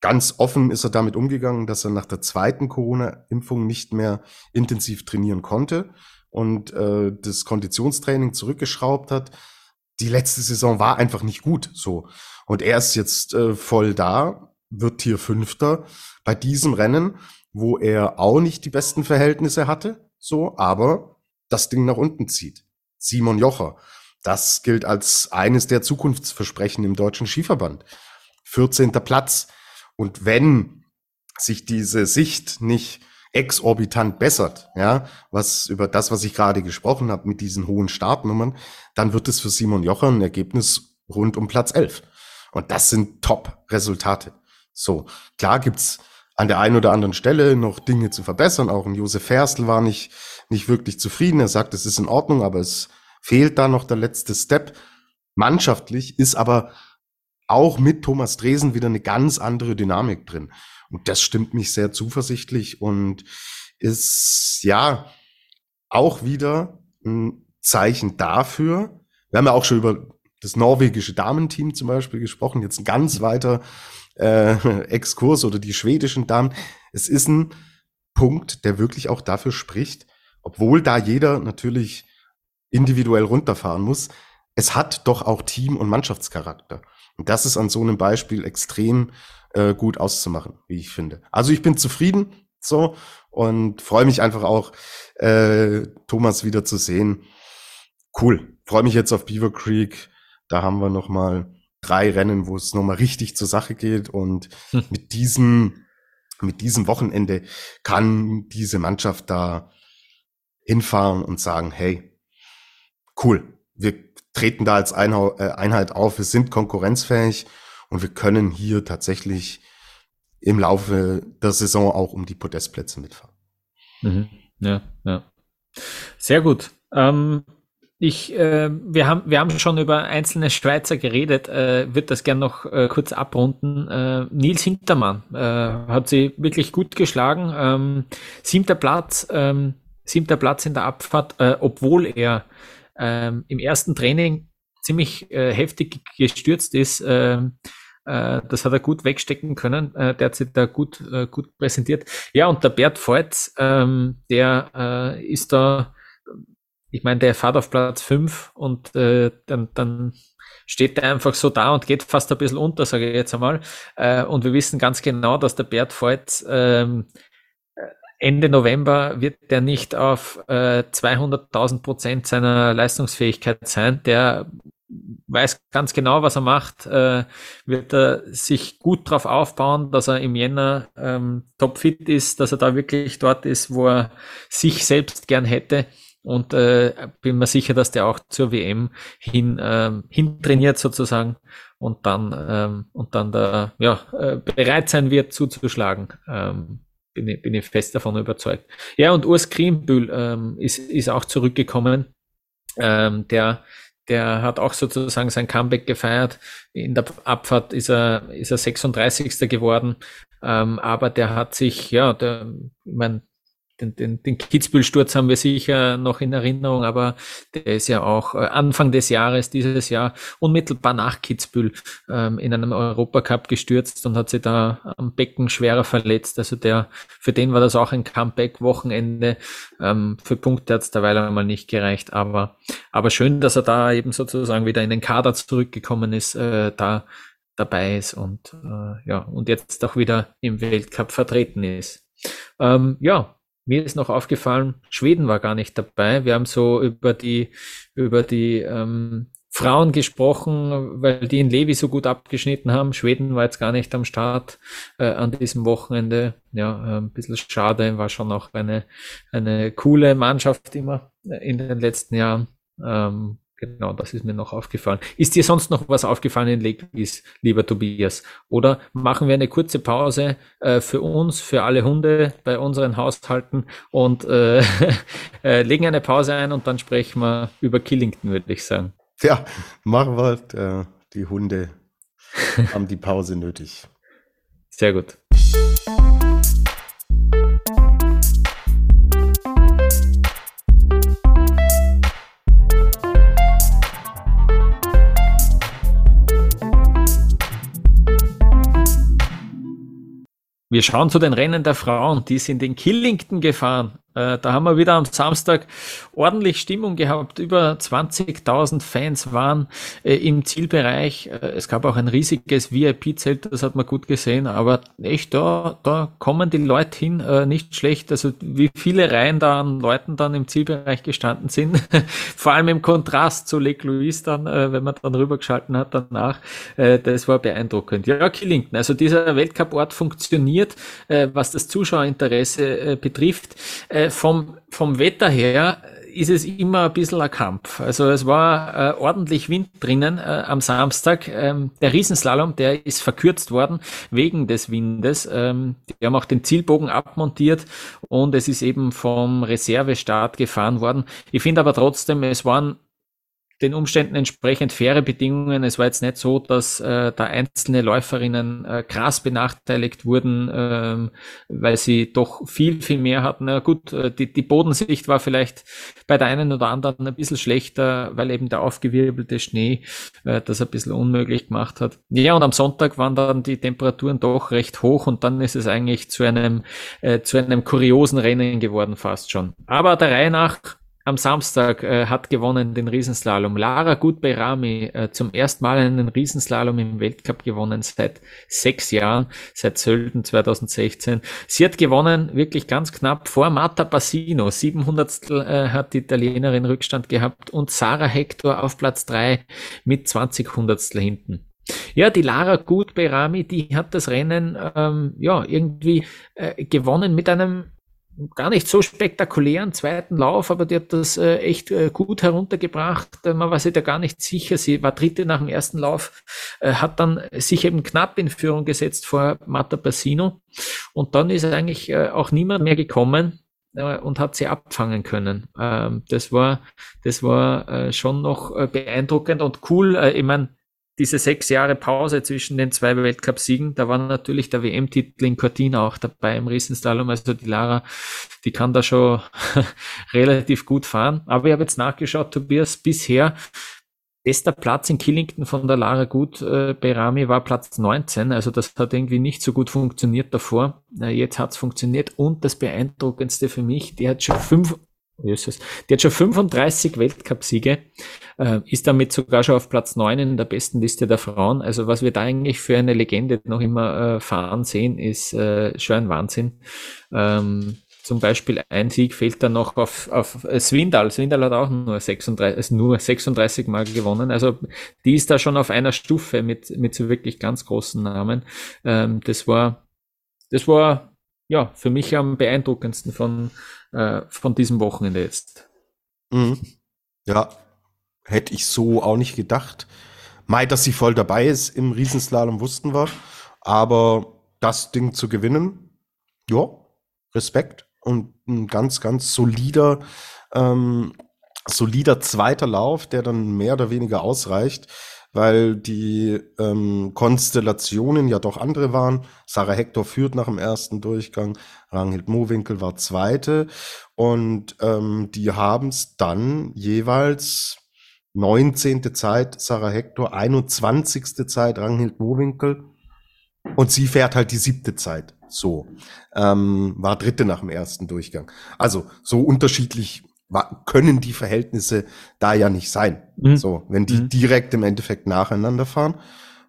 Ganz offen ist er damit umgegangen, dass er nach der zweiten Corona-Impfung nicht mehr intensiv trainieren konnte und äh, das Konditionstraining zurückgeschraubt hat die letzte Saison war einfach nicht gut so. Und er ist jetzt äh, voll da, wird hier Fünfter bei diesem Rennen, wo er auch nicht die besten Verhältnisse hatte, so, aber das Ding nach unten zieht. Simon Jocher, das gilt als eines der Zukunftsversprechen im deutschen Skiverband. 14. Platz. Und wenn sich diese Sicht nicht exorbitant bessert, ja, was über das, was ich gerade gesprochen habe mit diesen hohen Startnummern, dann wird es für Simon Jocher ein Ergebnis rund um Platz 11. Und das sind Top-Resultate. So, klar gibt's an der einen oder anderen Stelle noch Dinge zu verbessern. Auch ein Josef Ferstl war nicht, nicht wirklich zufrieden. Er sagt, es ist in Ordnung, aber es fehlt da noch der letzte Step. Mannschaftlich ist aber auch mit Thomas Dresen wieder eine ganz andere Dynamik drin. Und das stimmt mich sehr zuversichtlich und ist ja auch wieder ein Zeichen dafür. Wir haben ja auch schon über das norwegische Damenteam zum Beispiel gesprochen, jetzt ein ganz weiter äh, Exkurs oder die schwedischen Damen. Es ist ein Punkt, der wirklich auch dafür spricht, obwohl da jeder natürlich individuell runterfahren muss, es hat doch auch Team- und Mannschaftscharakter. Und das ist an so einem Beispiel extrem äh, gut auszumachen, wie ich finde. Also ich bin zufrieden So. Und freue mich einfach auch, äh, Thomas wieder zu sehen. Cool. Freue mich jetzt auf Beaver Creek. Da haben wir noch mal drei Rennen, wo es noch mal richtig zur Sache geht. Und hm. mit diesem, mit diesem Wochenende kann diese Mannschaft da hinfahren und sagen, hey, cool, wir treten da als äh, Einheit auf, wir sind konkurrenzfähig und wir können hier tatsächlich im Laufe der Saison auch um die Podestplätze mitfahren. Mhm. Ja, ja. Sehr gut. Ähm, ich, äh, wir haben, wir haben schon über einzelne Schweizer geredet. Äh, wird das gern noch äh, kurz abrunden. Äh, Nils Hintermann äh, hat sie wirklich gut geschlagen. Ähm, siebter Platz, ähm, siebter Platz in der Abfahrt, äh, obwohl er ähm, im ersten Training ziemlich äh, heftig gestürzt ist. Äh, das hat er gut wegstecken können. Äh, der hat sich da gut, äh, gut präsentiert. Ja, und der Bert Voigt, ähm, der ist da, ich meine, der fährt auf Platz 5 und dann, dann steht er einfach so da und geht fast ein bisschen unter, sage ich jetzt einmal. Und wir wissen ganz genau, dass der Bert Voigt ähm, Ende November wird der nicht auf äh, 200.000 Prozent seiner Leistungsfähigkeit sein. Der weiß ganz genau, was er macht, äh, wird er sich gut darauf aufbauen, dass er im Jänner ähm, topfit ist, dass er da wirklich dort ist, wo er sich selbst gern hätte. Und äh, bin mir sicher, dass der auch zur WM hin, ähm, hin trainiert sozusagen und dann ähm, und dann da ja äh, bereit sein wird zuzuschlagen. Ähm, bin ich, bin ich fest davon überzeugt. Ja, und Urs Kriembühl ähm, ist, ist auch zurückgekommen. Ähm, der, der hat auch sozusagen sein Comeback gefeiert. In der Abfahrt ist er, ist er 36. geworden. Ähm, aber der hat sich, ja, der, ich mein, den, den, den Kitzbühel-Sturz haben wir sicher noch in Erinnerung, aber der ist ja auch äh, Anfang des Jahres, dieses Jahr, unmittelbar nach Kitzbühel ähm, in einem Europacup gestürzt und hat sich da am Becken schwerer verletzt. Also der, für den war das auch ein Comeback-Wochenende. Ähm, für Punkte hat es derweil einmal nicht gereicht, aber, aber schön, dass er da eben sozusagen wieder in den Kader zurückgekommen ist, äh, da dabei ist und äh, ja, und jetzt auch wieder im Weltcup vertreten ist. Ähm, ja, mir ist noch aufgefallen, Schweden war gar nicht dabei. Wir haben so über die, über die ähm, Frauen gesprochen, weil die in Levi so gut abgeschnitten haben. Schweden war jetzt gar nicht am Start äh, an diesem Wochenende. Ja, äh, ein bisschen schade, war schon auch eine, eine coole Mannschaft immer in den letzten Jahren. Ähm, Genau, das ist mir noch aufgefallen. Ist dir sonst noch was aufgefallen in Legwies, lieber Tobias? Oder machen wir eine kurze Pause äh, für uns, für alle Hunde bei unseren Haushalten und äh, äh, legen eine Pause ein und dann sprechen wir über Killington, würde ich sagen. Ja, machen wir. Äh, die Hunde haben die Pause nötig. Sehr gut. Wir schauen zu den Rennen der Frauen. Die sind in Killington gefahren. Äh, da haben wir wieder am Samstag ordentlich Stimmung gehabt. Über 20.000 Fans waren äh, im Zielbereich. Äh, es gab auch ein riesiges VIP-Zelt, das hat man gut gesehen. Aber echt, da, da kommen die Leute hin, nicht schlecht. Also wie viele Reihen da an Leuten dann im Zielbereich gestanden sind. Vor allem im Kontrast zu Lake Louise dann, wenn man dann rübergeschalten hat danach. Das war beeindruckend. Ja, Killington. Also dieser Weltcup-Ort funktioniert, was das Zuschauerinteresse betrifft vom, vom Wetter her ist es immer ein bisschen ein Kampf. Also es war äh, ordentlich Wind drinnen äh, am Samstag. Ähm, der Riesenslalom, der ist verkürzt worden wegen des Windes. Ähm, die haben auch den Zielbogen abmontiert und es ist eben vom Reservestart gefahren worden. Ich finde aber trotzdem, es waren den Umständen entsprechend faire Bedingungen. Es war jetzt nicht so, dass äh, da einzelne Läuferinnen äh, krass benachteiligt wurden, ähm, weil sie doch viel, viel mehr hatten. Na gut, äh, die, die Bodensicht war vielleicht bei der einen oder anderen ein bisschen schlechter, weil eben der aufgewirbelte Schnee äh, das ein bisschen unmöglich gemacht hat. Ja, und am Sonntag waren dann die Temperaturen doch recht hoch und dann ist es eigentlich zu einem, äh, zu einem kuriosen Rennen geworden fast schon. Aber der Reihe nach am Samstag äh, hat gewonnen den Riesenslalom. Lara Gutbeirami äh, zum ersten Mal einen Riesenslalom im Weltcup gewonnen seit sechs Jahren, seit Sölden 2016. Sie hat gewonnen, wirklich ganz knapp vor Marta Bassino. 700 äh, hat die Italienerin Rückstand gehabt und Sarah Hector auf Platz drei mit 20 Hundertstel hinten. Ja, die Lara Gutbeirami, die hat das Rennen ähm, ja irgendwie äh, gewonnen mit einem gar nicht so spektakulären zweiten Lauf, aber die hat das äh, echt äh, gut heruntergebracht. Äh, man war sich da gar nicht sicher. Sie war dritte nach dem ersten Lauf, äh, hat dann sich eben knapp in Führung gesetzt vor Marta Bassino. Und dann ist eigentlich äh, auch niemand mehr gekommen und hat sie abfangen können. Ähm, das war, das war schon noch beeindruckend und cool. ich meine, diese sechs Jahre Pause zwischen den zwei Weltcupsiegen, da war natürlich der WM-Titel in Cortina auch dabei im Riesenslalom. Also die Lara, die kann da schon relativ gut fahren. Aber ich habe jetzt nachgeschaut, Tobias, bisher bester Platz in Killington von der Lara Gut äh, bei Rami war Platz 19. Also das hat irgendwie nicht so gut funktioniert davor. Äh, jetzt hat es funktioniert. Und das Beeindruckendste für mich, die hat schon fünf Jesus. Die hat schon 35 Weltcupsiege, äh, ist damit sogar schon auf Platz 9 in der besten Liste der Frauen. Also was wir da eigentlich für eine Legende noch immer äh, fahren sehen, ist äh, schon ein Wahnsinn. Ähm, zum Beispiel ein Sieg fehlt dann noch auf, auf äh, Swindal. Swindal hat auch nur 36, also nur 36 Mal gewonnen. Also die ist da schon auf einer Stufe mit, mit so wirklich ganz großen Namen. Ähm, das war, das war ja für mich am beeindruckendsten von, äh, von diesem Wochenende jetzt. Mhm. Ja, hätte ich so auch nicht gedacht. Mai, dass sie voll dabei ist im Riesenslalom, wussten wir. Aber das Ding zu gewinnen, ja, Respekt und ein ganz, ganz solider, ähm, solider zweiter Lauf, der dann mehr oder weniger ausreicht weil die ähm, Konstellationen ja doch andere waren. Sarah Hector führt nach dem ersten Durchgang, Ranghild Mowinkel war zweite und ähm, die haben es dann jeweils 19. Zeit Sarah Hector, 21. Zeit Ranghild Mowinkel und sie fährt halt die siebte Zeit. So, ähm, war dritte nach dem ersten Durchgang. Also so unterschiedlich können die Verhältnisse da ja nicht sein. Mhm. So, wenn die mhm. direkt im Endeffekt nacheinander fahren.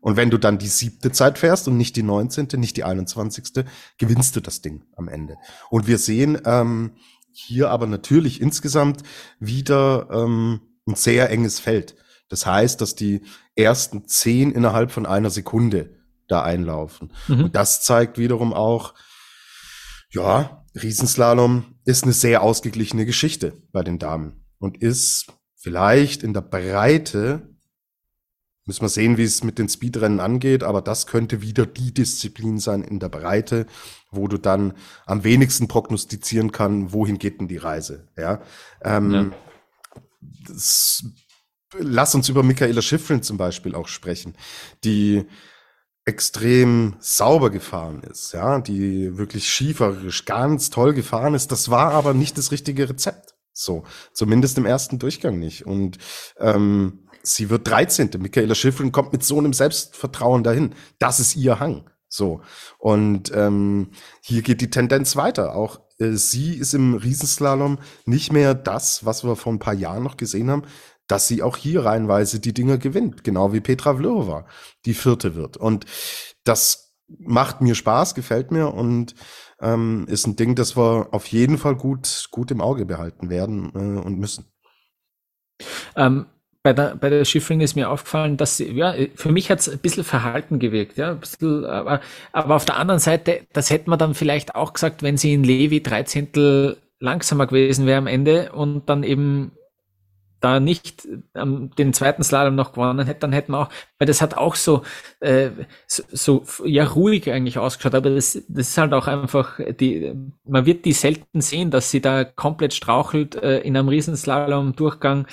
Und wenn du dann die siebte Zeit fährst und nicht die neunzehnte, nicht die einundzwanzigste, gewinnst du das Ding am Ende. Und wir sehen ähm, hier aber natürlich insgesamt wieder ähm, ein sehr enges Feld. Das heißt, dass die ersten zehn innerhalb von einer Sekunde da einlaufen. Mhm. Und das zeigt wiederum auch, ja, Riesenslalom ist eine sehr ausgeglichene Geschichte bei den Damen und ist vielleicht in der Breite, müssen wir sehen, wie es mit den Speedrennen angeht, aber das könnte wieder die Disziplin sein in der Breite, wo du dann am wenigsten prognostizieren kann, wohin geht denn die Reise. Ja, ähm, ja. Das, lass uns über Michaela Schiffrin zum Beispiel auch sprechen, die extrem sauber gefahren ist, ja, die wirklich schieferisch ganz toll gefahren ist. Das war aber nicht das richtige Rezept. So, zumindest im ersten Durchgang nicht. Und ähm, sie wird 13. Michaela Schiffrin kommt mit so einem Selbstvertrauen dahin. Das ist ihr Hang. So. Und ähm, hier geht die Tendenz weiter. Auch äh, sie ist im Riesenslalom nicht mehr das, was wir vor ein paar Jahren noch gesehen haben dass sie auch hier reinweise die Dinger gewinnt, genau wie Petra Vlhova die vierte wird. Und das macht mir Spaß, gefällt mir und ähm, ist ein Ding, das wir auf jeden Fall gut, gut im Auge behalten werden äh, und müssen. Ähm, bei der, bei der Schiffrin ist mir aufgefallen, dass sie, ja, für mich hat es ein bisschen verhalten gewirkt, ja, ein bisschen, aber, aber auf der anderen Seite, das hätte man dann vielleicht auch gesagt, wenn sie in Levi 13. langsamer gewesen wäre am Ende und dann eben da nicht ähm, den zweiten Slalom noch gewonnen hätte, dann hätten wir auch, weil das hat auch so, äh, so, so, ja, ruhig eigentlich ausgeschaut, aber das, das ist halt auch einfach, die, man wird die selten sehen, dass sie da komplett strauchelt äh, in einem Riesenslalom-Durchgang,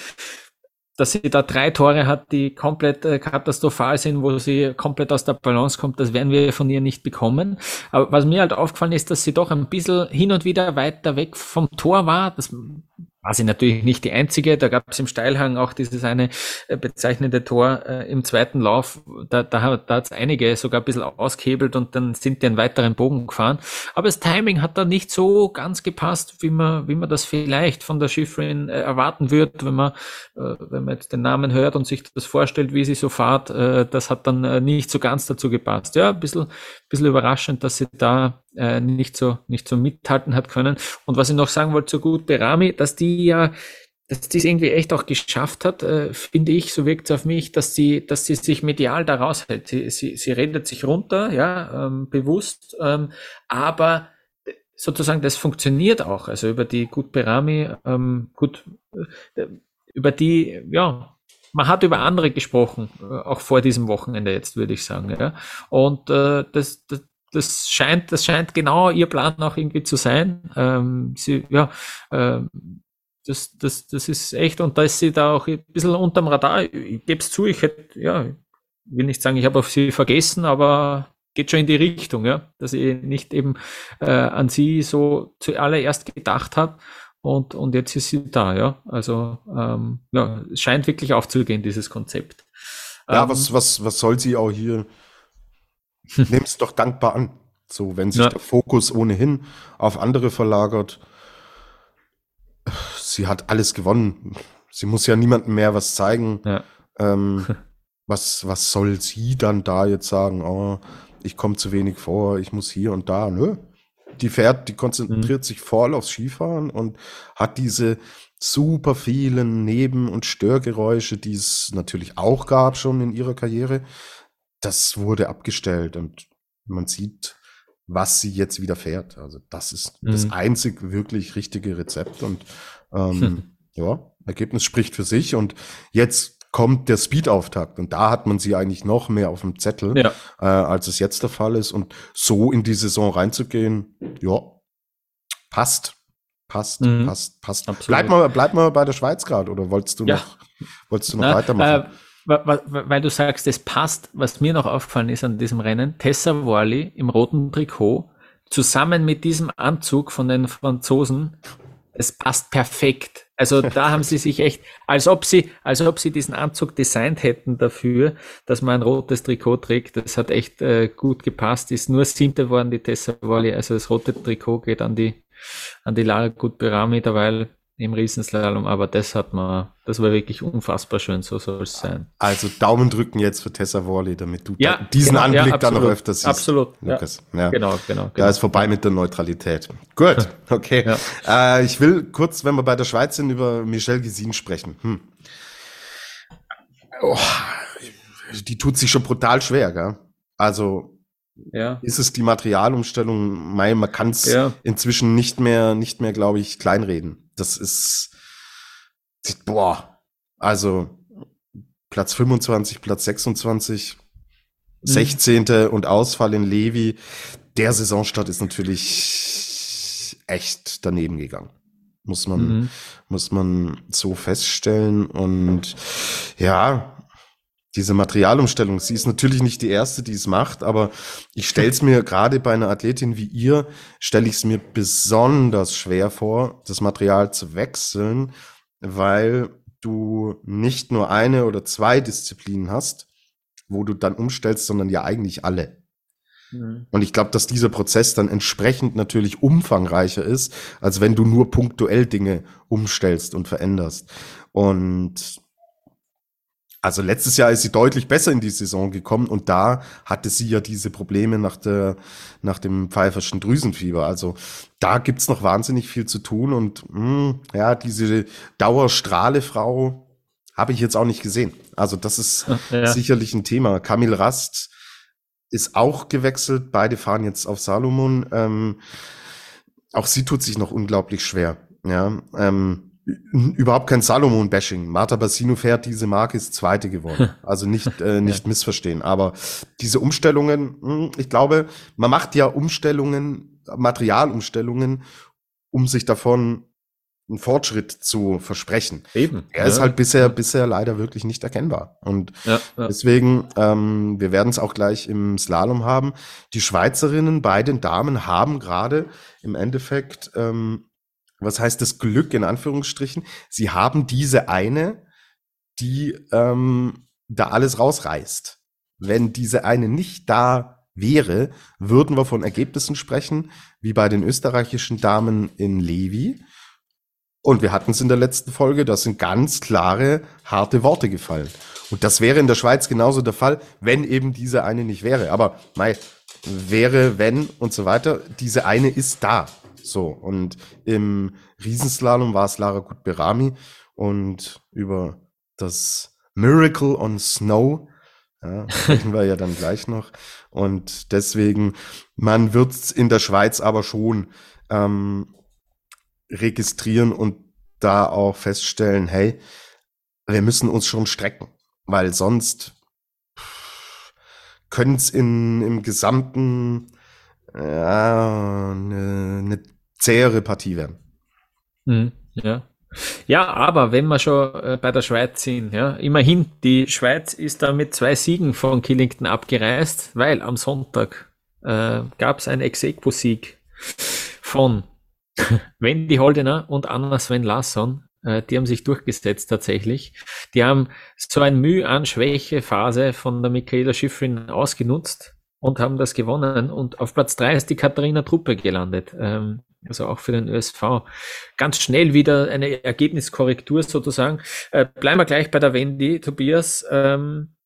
dass sie da drei Tore hat, die komplett äh, katastrophal sind, wo sie komplett aus der Balance kommt, das werden wir von ihr nicht bekommen. Aber was mir halt aufgefallen ist, dass sie doch ein bisschen hin und wieder weiter weg vom Tor war. Das war sie natürlich nicht die einzige. Da gab es im Steilhang auch dieses eine äh, bezeichnende Tor äh, im zweiten Lauf. Da, da, da hat es einige sogar ein bisschen ausgehebelt und dann sind die einen weiteren Bogen gefahren. Aber das Timing hat da nicht so ganz gepasst, wie man, wie man das vielleicht von der Schifferin äh, erwarten wird, wenn man, äh, wenn man jetzt den Namen hört und sich das vorstellt, wie sie so fahrt. Äh, das hat dann äh, nicht so ganz dazu gepasst. Ja, ein bisschen, bisschen überraschend, dass sie da äh, nicht so nicht so mithalten hat können. Und was ich noch sagen wollte, so gut Berami, dass die ja dass die es irgendwie echt auch geschafft hat, äh, finde ich, so wirkt es auf mich, dass sie, dass sie sich medial da raushält. Sie, sie, sie redet sich runter, ja, ähm, bewusst, ähm, aber sozusagen das funktioniert auch. Also über die Gut Berami, ähm, gut, äh, über die, ja, man hat über andere gesprochen, äh, auch vor diesem Wochenende jetzt, würde ich sagen. Ja. Und äh, das, das, das scheint, das scheint genau ihr Plan auch irgendwie zu sein. Ähm, sie, ja, ähm, das, das, das ist echt, und da ist sie da auch ein bisschen unterm Radar. Ich gebe es zu, ich hätte, ja, will nicht sagen, ich habe auf sie vergessen, aber geht schon in die Richtung, ja, dass ich nicht eben äh, an sie so zuallererst gedacht habe. Und, und jetzt ist sie da, ja. Also ähm, ja, es scheint wirklich aufzugehen, dieses Konzept. Ja, ähm, was, was, was soll sie auch hier Nimm es doch dankbar an. So, wenn sich ja. der Fokus ohnehin auf andere verlagert. Sie hat alles gewonnen. Sie muss ja niemandem mehr was zeigen. Ja. Ähm, was, was soll sie dann da jetzt sagen? Oh, ich komme zu wenig vor, ich muss hier und da. Nö. Die fährt, die konzentriert mhm. sich voll aufs Skifahren und hat diese super vielen Neben- und Störgeräusche, die es natürlich auch gab schon in ihrer Karriere das wurde abgestellt und man sieht, was sie jetzt wieder fährt. Also das ist mhm. das einzig wirklich richtige Rezept und ähm, hm. ja, Ergebnis spricht für sich und jetzt kommt der Speed-Auftakt und da hat man sie eigentlich noch mehr auf dem Zettel, ja. äh, als es jetzt der Fall ist und so in die Saison reinzugehen, ja, passt. Passt, mhm. passt, passt. Absolut. Bleib mal, bleib mal bei der Schweiz gerade oder wolltest du ja. noch, wolltest du noch Na, weitermachen? Äh, weil du sagst, es passt, was mir noch aufgefallen ist an diesem Rennen, Tessa Worley im roten Trikot, zusammen mit diesem Anzug von den Franzosen, es passt perfekt. Also da haben sie sich echt, als ob sie, als ob sie diesen Anzug designt hätten dafür, dass man ein rotes Trikot trägt. Das hat echt äh, gut gepasst. Ist nur siebte worden, die Tessa Worley. Also das rote Trikot geht an die, an die Lara Gutberami derweil im Riesenslalom, aber das hat man, das war wirklich unfassbar schön, so soll es sein. Also Daumen drücken jetzt für Tessa Worley, damit du ja, da diesen genau, Anblick ja, dann noch öfters siehst. Absolut, Lukas. Ja. ja. Genau, genau, genau. Da ist vorbei mit der Neutralität. Gut, okay. Äh, ich will kurz, wenn wir bei der Schweiz sind, über Michelle Gesin sprechen. Hm. Oh, die tut sich schon brutal schwer, gell? Also ja. ist es die Materialumstellung? Man kann es inzwischen nicht mehr, nicht mehr, glaube ich, kleinreden das ist, boah, also Platz 25, Platz 26, mhm. 16. und Ausfall in Levi. Der Saisonstart ist natürlich echt daneben gegangen. Muss man, mhm. muss man so feststellen. Und ja, diese Materialumstellung, sie ist natürlich nicht die erste, die es macht, aber ich stelle es mir gerade bei einer Athletin wie ihr, stelle ich es mir besonders schwer vor, das Material zu wechseln, weil du nicht nur eine oder zwei Disziplinen hast, wo du dann umstellst, sondern ja eigentlich alle. Mhm. Und ich glaube, dass dieser Prozess dann entsprechend natürlich umfangreicher ist, als wenn du nur punktuell Dinge umstellst und veränderst. Und also letztes Jahr ist sie deutlich besser in die Saison gekommen und da hatte sie ja diese Probleme nach der nach dem pfeiferschen Drüsenfieber. Also da gibt's noch wahnsinnig viel zu tun und mh, hm, ja, diese Dauerstrahlefrau habe ich jetzt auch nicht gesehen. Also das ist ja. sicherlich ein Thema. Kamil Rast ist auch gewechselt. Beide fahren jetzt auf Salomon. Ähm, auch sie tut sich noch unglaublich schwer. Ja, ähm, überhaupt kein Salomon-Bashing. Marta Bassino fährt diese Marke, ist zweite geworden. Also nicht, äh, nicht ja. missverstehen. Aber diese Umstellungen, hm, ich glaube, man macht ja Umstellungen, Materialumstellungen, um sich davon einen Fortschritt zu versprechen. Eben. Er ja. ist halt bisher, bisher leider wirklich nicht erkennbar. Und ja, ja. deswegen, ähm, wir werden es auch gleich im Slalom haben. Die Schweizerinnen bei den Damen haben gerade im Endeffekt ähm, was heißt das Glück in Anführungsstrichen? Sie haben diese eine, die ähm, da alles rausreißt. Wenn diese eine nicht da wäre, würden wir von Ergebnissen sprechen, wie bei den österreichischen Damen in Levi. Und wir hatten es in der letzten Folge, da sind ganz klare, harte Worte gefallen. Und das wäre in der Schweiz genauso der Fall, wenn eben diese eine nicht wäre. Aber mei, wäre, wenn und so weiter, diese eine ist da. So, und im Riesenslalom war es Lara Kutberami und über das Miracle on Snow ja, sprechen wir ja dann gleich noch. Und deswegen, man wird es in der Schweiz aber schon ähm, registrieren und da auch feststellen, hey, wir müssen uns schon strecken, weil sonst könnte es im gesamten ja, eine, eine zähere Partie werden. Mhm, ja. Ja, aber wenn wir schon äh, bei der Schweiz sind, ja, immerhin, die Schweiz ist da mit zwei Siegen von Killington abgereist, weil am Sonntag äh, gab es einen Exequo-Sieg von Wendy Holdener und Anna Sven Lasson. Äh, die haben sich durchgesetzt tatsächlich. Die haben so ein Mühe an Schwächephase von der Michaela Schifrin ausgenutzt und haben das gewonnen. Und auf Platz drei ist die Katharina Truppe gelandet. Ähm, also auch für den ÖSV. Ganz schnell wieder eine Ergebniskorrektur sozusagen. Äh, bleiben wir gleich bei der Wendy, Tobias. Ähm,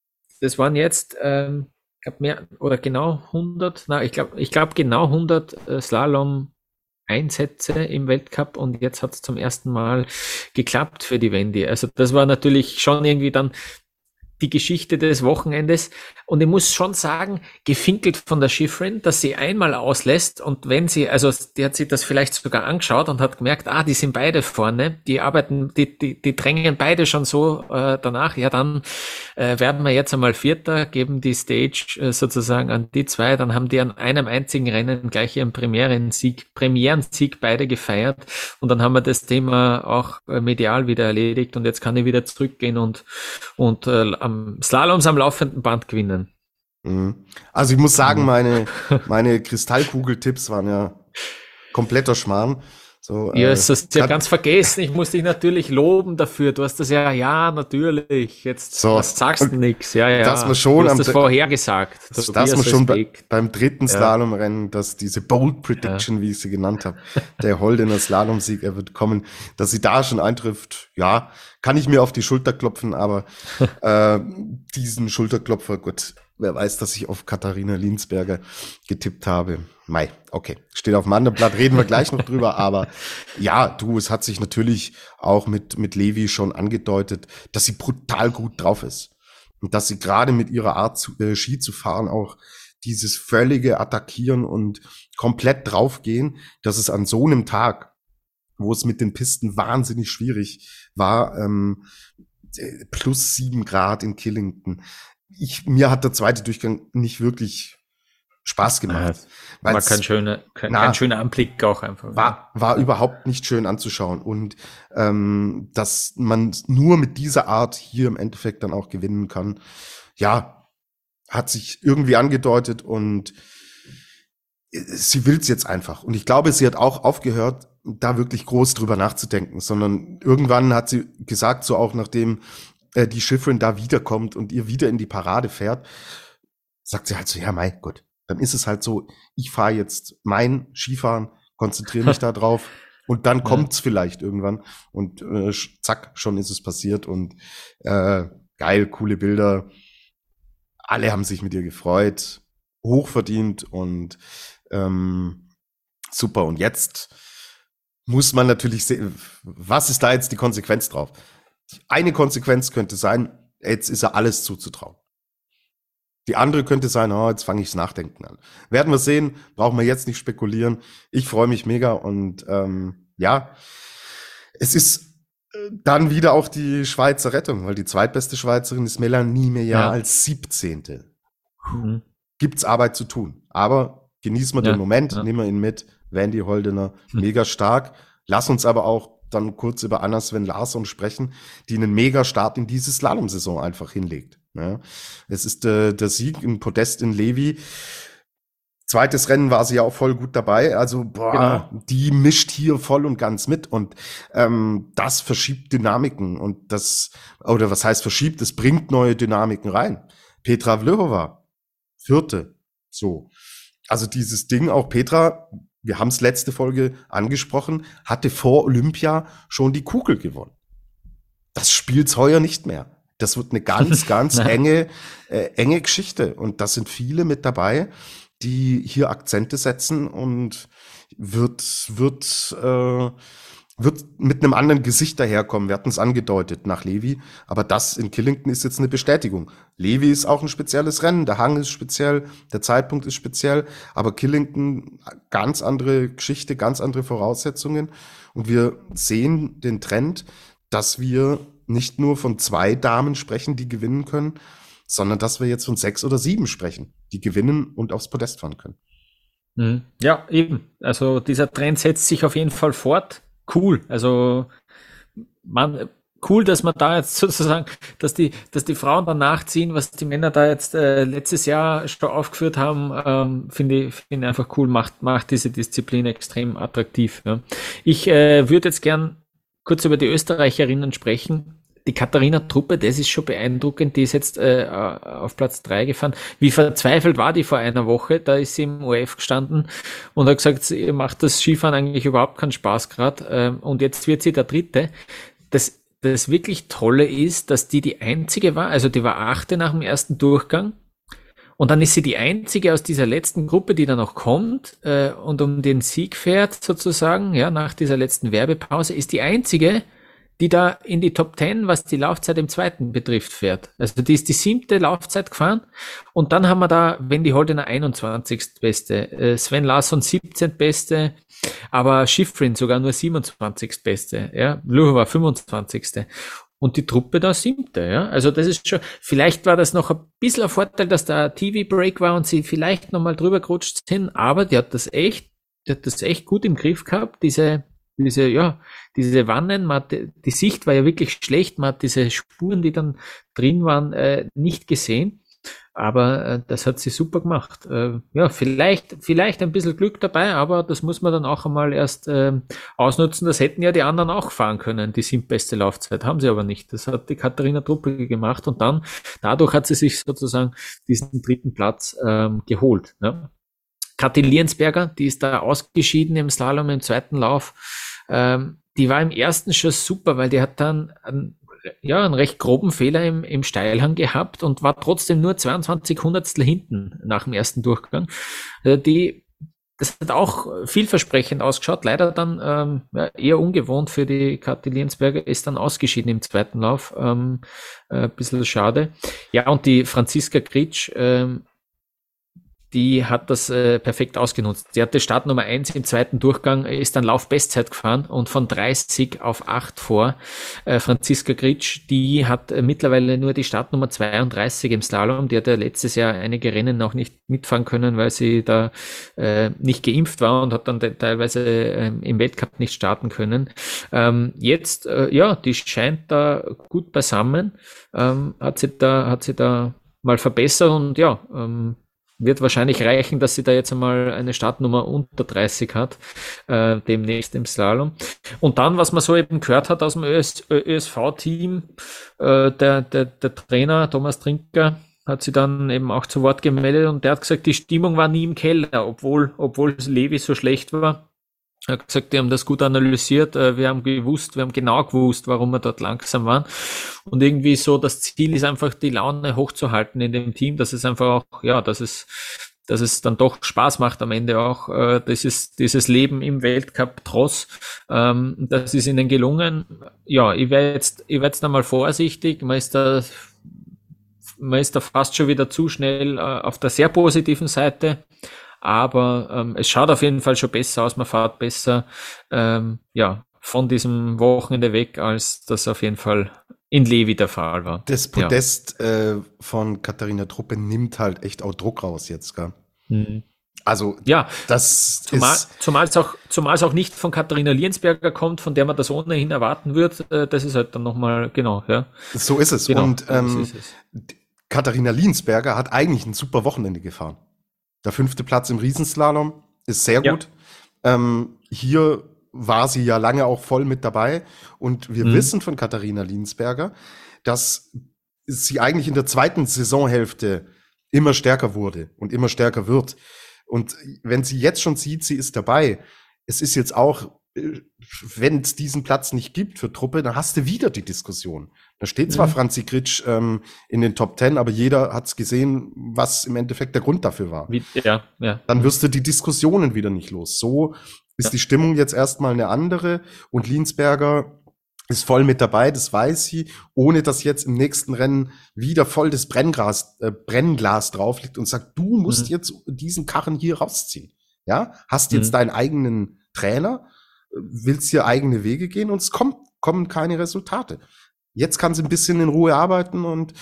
das waren jetzt, ähm, ich glaube mehr oder genau 100, na, ich glaube, ich glaube genau 100 äh, Slalom Einsätze im Weltcup und jetzt hat es zum ersten Mal geklappt für die Wendy. Also das war natürlich schon irgendwie dann die Geschichte des Wochenendes. Und ich muss schon sagen, gefinkelt von der Schifrin, dass sie einmal auslässt. Und wenn sie, also die hat sich das vielleicht sogar angeschaut und hat gemerkt, ah, die sind beide vorne, die arbeiten, die, die, die drängen beide schon so äh, danach, ja, dann äh, werden wir jetzt einmal Vierter, geben die Stage äh, sozusagen an die zwei, dann haben die an einem einzigen Rennen gleich ihren Premierensieg, Premierensieg beide gefeiert. Und dann haben wir das Thema auch äh, medial wieder erledigt. Und jetzt kann ich wieder zurückgehen und, und äh, am Slaloms am laufenden Band gewinnen. Mhm. Also ich muss sagen, mhm. meine, meine Kristallkugeltipps waren ja kompletter Schmarrn. So, ja, äh, das hast du ja ganz vergessen. Ich muss dich natürlich loben dafür. Du hast das ja, ja, natürlich. Jetzt so, was sagst du nichts. Ja, ja. Dass man schon du hast das vorhergesagt. Dass, dass man schon bei, beim dritten Slalomrennen, dass diese Bold Prediction, ja. wie ich sie genannt habe, der Holdener Slalomsieg, er wird kommen, dass sie da schon eintrifft. Ja, kann ich mir auf die Schulter klopfen, aber äh, diesen Schulterklopfer, gut, wer weiß, dass ich auf Katharina Linsberger getippt habe. Mai, okay, steht auf dem anderen Blatt, reden wir gleich noch drüber, aber ja, du, es hat sich natürlich auch mit, mit Levi schon angedeutet, dass sie brutal gut drauf ist. Und dass sie gerade mit ihrer Art, zu, äh, Ski zu fahren, auch dieses völlige Attackieren und komplett draufgehen, dass es an so einem Tag, wo es mit den Pisten wahnsinnig schwierig war, ähm, äh, plus sieben Grad in Killington, ich, mir hat der zweite Durchgang nicht wirklich Spaß gemacht. Ja, war kein schöner, kein, na, kein, schöner Anblick auch einfach. War, war überhaupt nicht schön anzuschauen. Und ähm, dass man nur mit dieser Art hier im Endeffekt dann auch gewinnen kann, ja, hat sich irgendwie angedeutet und äh, sie will es jetzt einfach. Und ich glaube, sie hat auch aufgehört, da wirklich groß drüber nachzudenken, sondern irgendwann hat sie gesagt, so auch nachdem äh, die Schifferin da wiederkommt und ihr wieder in die Parade fährt, sagt sie halt so, ja, mein Gott, dann ist es halt so, ich fahre jetzt mein Skifahren, konzentriere mich da drauf und dann kommt's vielleicht irgendwann und äh, zack, schon ist es passiert und äh, geil, coole Bilder. Alle haben sich mit ihr gefreut, hochverdient und ähm, super. Und jetzt muss man natürlich sehen, was ist da jetzt die Konsequenz drauf? Eine Konsequenz könnte sein, jetzt ist er alles zuzutrauen. Die andere könnte sein, oh, jetzt fange ich das Nachdenken an. Werden wir sehen, brauchen wir jetzt nicht spekulieren. Ich freue mich mega und ähm, ja, es ist äh, dann wieder auch die Schweizer Rettung, weil die zweitbeste Schweizerin ist Melanie Meyer ja. als 17. Mhm. Gibt's Arbeit zu tun. Aber genießen wir ja, den Moment, ja. nehmen wir ihn mit. Wendy Holdener, mhm. mega stark. Lass uns aber auch dann kurz über Anna Sven Larsson sprechen, die einen Mega-Start in diese Slalom-Saison einfach hinlegt. Ja. Es ist äh, der Sieg im Podest in Levi. Zweites Rennen war sie ja auch voll gut dabei. Also, boah, genau. die mischt hier voll und ganz mit. Und ähm, das verschiebt Dynamiken. Und das, oder was heißt verschiebt? Es bringt neue Dynamiken rein. Petra Vlhova, vierte. So. Also dieses Ding, auch Petra, wir haben es letzte Folge angesprochen, hatte vor Olympia schon die Kugel gewonnen. Das spielt's heuer nicht mehr. Das wird eine ganz, ganz enge, äh, enge Geschichte. Und da sind viele mit dabei die hier Akzente setzen und wird, wird, äh, wird mit einem anderen Gesicht daherkommen. Wir hatten es angedeutet nach Levi, aber das in Killington ist jetzt eine Bestätigung. Levi ist auch ein spezielles Rennen, der Hang ist speziell, der Zeitpunkt ist speziell, aber Killington ganz andere Geschichte, ganz andere Voraussetzungen und wir sehen den Trend, dass wir nicht nur von zwei Damen sprechen, die gewinnen können, sondern dass wir jetzt von sechs oder sieben sprechen, die gewinnen und aufs Podest fahren können. Mhm. Ja, eben. Also dieser Trend setzt sich auf jeden Fall fort. Cool. Also man, cool, dass man da jetzt sozusagen, dass die, dass die Frauen dann nachziehen, was die Männer da jetzt äh, letztes Jahr schon aufgeführt haben, ähm, finde ich, finde einfach cool, macht, macht diese Disziplin extrem attraktiv. Ja. Ich äh, würde jetzt gern kurz über die Österreicherinnen sprechen die Katharina Truppe, das ist schon beeindruckend, die ist jetzt äh, auf Platz drei gefahren. Wie verzweifelt war die vor einer Woche? Da ist sie im OF gestanden und hat gesagt, ihr macht das Skifahren eigentlich überhaupt keinen Spaß gerade. Ähm, und jetzt wird sie der Dritte. Das, das wirklich Tolle ist, dass die die einzige war, also die war achte nach dem ersten Durchgang. Und dann ist sie die einzige aus dieser letzten Gruppe, die da noch kommt äh, und um den Sieg fährt, sozusagen, ja, nach dieser letzten Werbepause, ist die einzige, die da in die Top 10, was die Laufzeit im zweiten betrifft, fährt. Also die ist die siebte Laufzeit gefahren und dann haben wir da Wendy Holdener 21. Beste, äh, Sven Larsson 17. Beste, aber Schifrin sogar nur 27. Beste, ja, Luhova 25. Und die Truppe da siebte, ja. Also das ist schon, vielleicht war das noch ein bisschen ein Vorteil, dass da TV-Break war und sie vielleicht nochmal drüber gerutscht sind, aber die hat das echt, die hat das echt gut im Griff gehabt, diese, diese, ja, diese Wannen, man hat, die Sicht war ja wirklich schlecht, man hat diese Spuren, die dann drin waren, äh, nicht gesehen. Aber äh, das hat sie super gemacht. Äh, ja, vielleicht, vielleicht ein bisschen Glück dabei, aber das muss man dann auch einmal erst äh, ausnutzen. Das hätten ja die anderen auch fahren können, die sind beste Laufzeit, haben sie aber nicht. Das hat die Katharina Truppe gemacht und dann, dadurch hat sie sich sozusagen diesen dritten Platz ähm, geholt. Ne? Kathi Liensberger, die ist da ausgeschieden im Slalom im zweiten Lauf. Ähm, die war im ersten schon super, weil die hat dann einen, ja, einen recht groben Fehler im, im Steilhang gehabt und war trotzdem nur 22 Hundertstel hinten nach dem ersten Durchgang. Also die, das hat auch vielversprechend ausgeschaut. Leider dann ähm, ja, eher ungewohnt für die Kathi Liensberger, ist dann ausgeschieden im zweiten Lauf. Ähm, äh, bisschen schade. Ja, und die Franziska Kritsch, ähm, die hat das äh, perfekt ausgenutzt. Sie hatte Startnummer 1 im zweiten Durchgang, ist dann Laufbestzeit gefahren und von 30 auf 8 vor. Äh, Franziska Gritsch, die hat äh, mittlerweile nur die Startnummer 32 im Slalom. Die hat ja letztes Jahr einige Rennen noch nicht mitfahren können, weil sie da äh, nicht geimpft war und hat dann teilweise äh, im Weltcup nicht starten können. Ähm, jetzt, äh, ja, die scheint da gut beisammen, ähm, hat sie da, hat sie da mal verbessert und ja, ähm, wird wahrscheinlich reichen, dass sie da jetzt einmal eine Startnummer unter 30 hat, äh, demnächst im Slalom. Und dann, was man so eben gehört hat aus dem ÖS, ÖSV-Team, äh, der, der, der Trainer Thomas Trinker hat sie dann eben auch zu Wort gemeldet und der hat gesagt, die Stimmung war nie im Keller, obwohl, obwohl Levi so schlecht war. Er hat gesagt, die haben das gut analysiert. Äh, wir haben gewusst, wir haben genau gewusst, warum wir dort langsam waren. Und irgendwie so, das Ziel ist einfach, die Laune hochzuhalten in dem Team, dass es einfach auch, ja, dass es, dass es dann doch Spaß macht am Ende auch, äh, dieses, dieses Leben im Weltcup trotz. Ähm, das ist ihnen gelungen. Ja, ich wäre jetzt, ich wäre jetzt einmal vorsichtig. Man ist da, man ist da fast schon wieder zu schnell äh, auf der sehr positiven Seite aber ähm, es schaut auf jeden Fall schon besser aus, man fährt besser ähm, ja, von diesem Wochenende weg, als das auf jeden Fall in Levi der Fall war. Das Podest ja. äh, von Katharina Truppe nimmt halt echt auch Druck raus jetzt, gell? Mhm. Also ja, das zumal, ist zumal es auch zumal es auch nicht von Katharina Liensberger kommt, von der man das ohnehin erwarten wird. Äh, das ist halt dann nochmal genau, ja. So ist es. Genau, Und ähm, ist es. Katharina Liensberger hat eigentlich ein super Wochenende gefahren. Der fünfte Platz im Riesenslalom ist sehr gut. Ja. Ähm, hier war sie ja lange auch voll mit dabei. Und wir mhm. wissen von Katharina Liensberger, dass sie eigentlich in der zweiten Saisonhälfte immer stärker wurde und immer stärker wird. Und wenn sie jetzt schon sieht, sie ist dabei, es ist jetzt auch, wenn es diesen Platz nicht gibt für Truppe, dann hast du wieder die Diskussion. Da steht zwar mhm. Franzi Gritsch ähm, in den Top Ten, aber jeder hat es gesehen, was im Endeffekt der Grund dafür war. Wie, ja, ja. Dann wirst du die Diskussionen wieder nicht los. So ist ja. die Stimmung jetzt erstmal eine andere und Linsberger ist voll mit dabei, das weiß sie, ohne dass jetzt im nächsten Rennen wieder voll das Brennglas, äh, Brennglas drauf liegt und sagt, du musst mhm. jetzt diesen Karren hier rausziehen. Ja, hast jetzt mhm. deinen eigenen Trainer, willst hier eigene Wege gehen und es kommt, kommen keine Resultate. Jetzt kann sie ein bisschen in Ruhe arbeiten und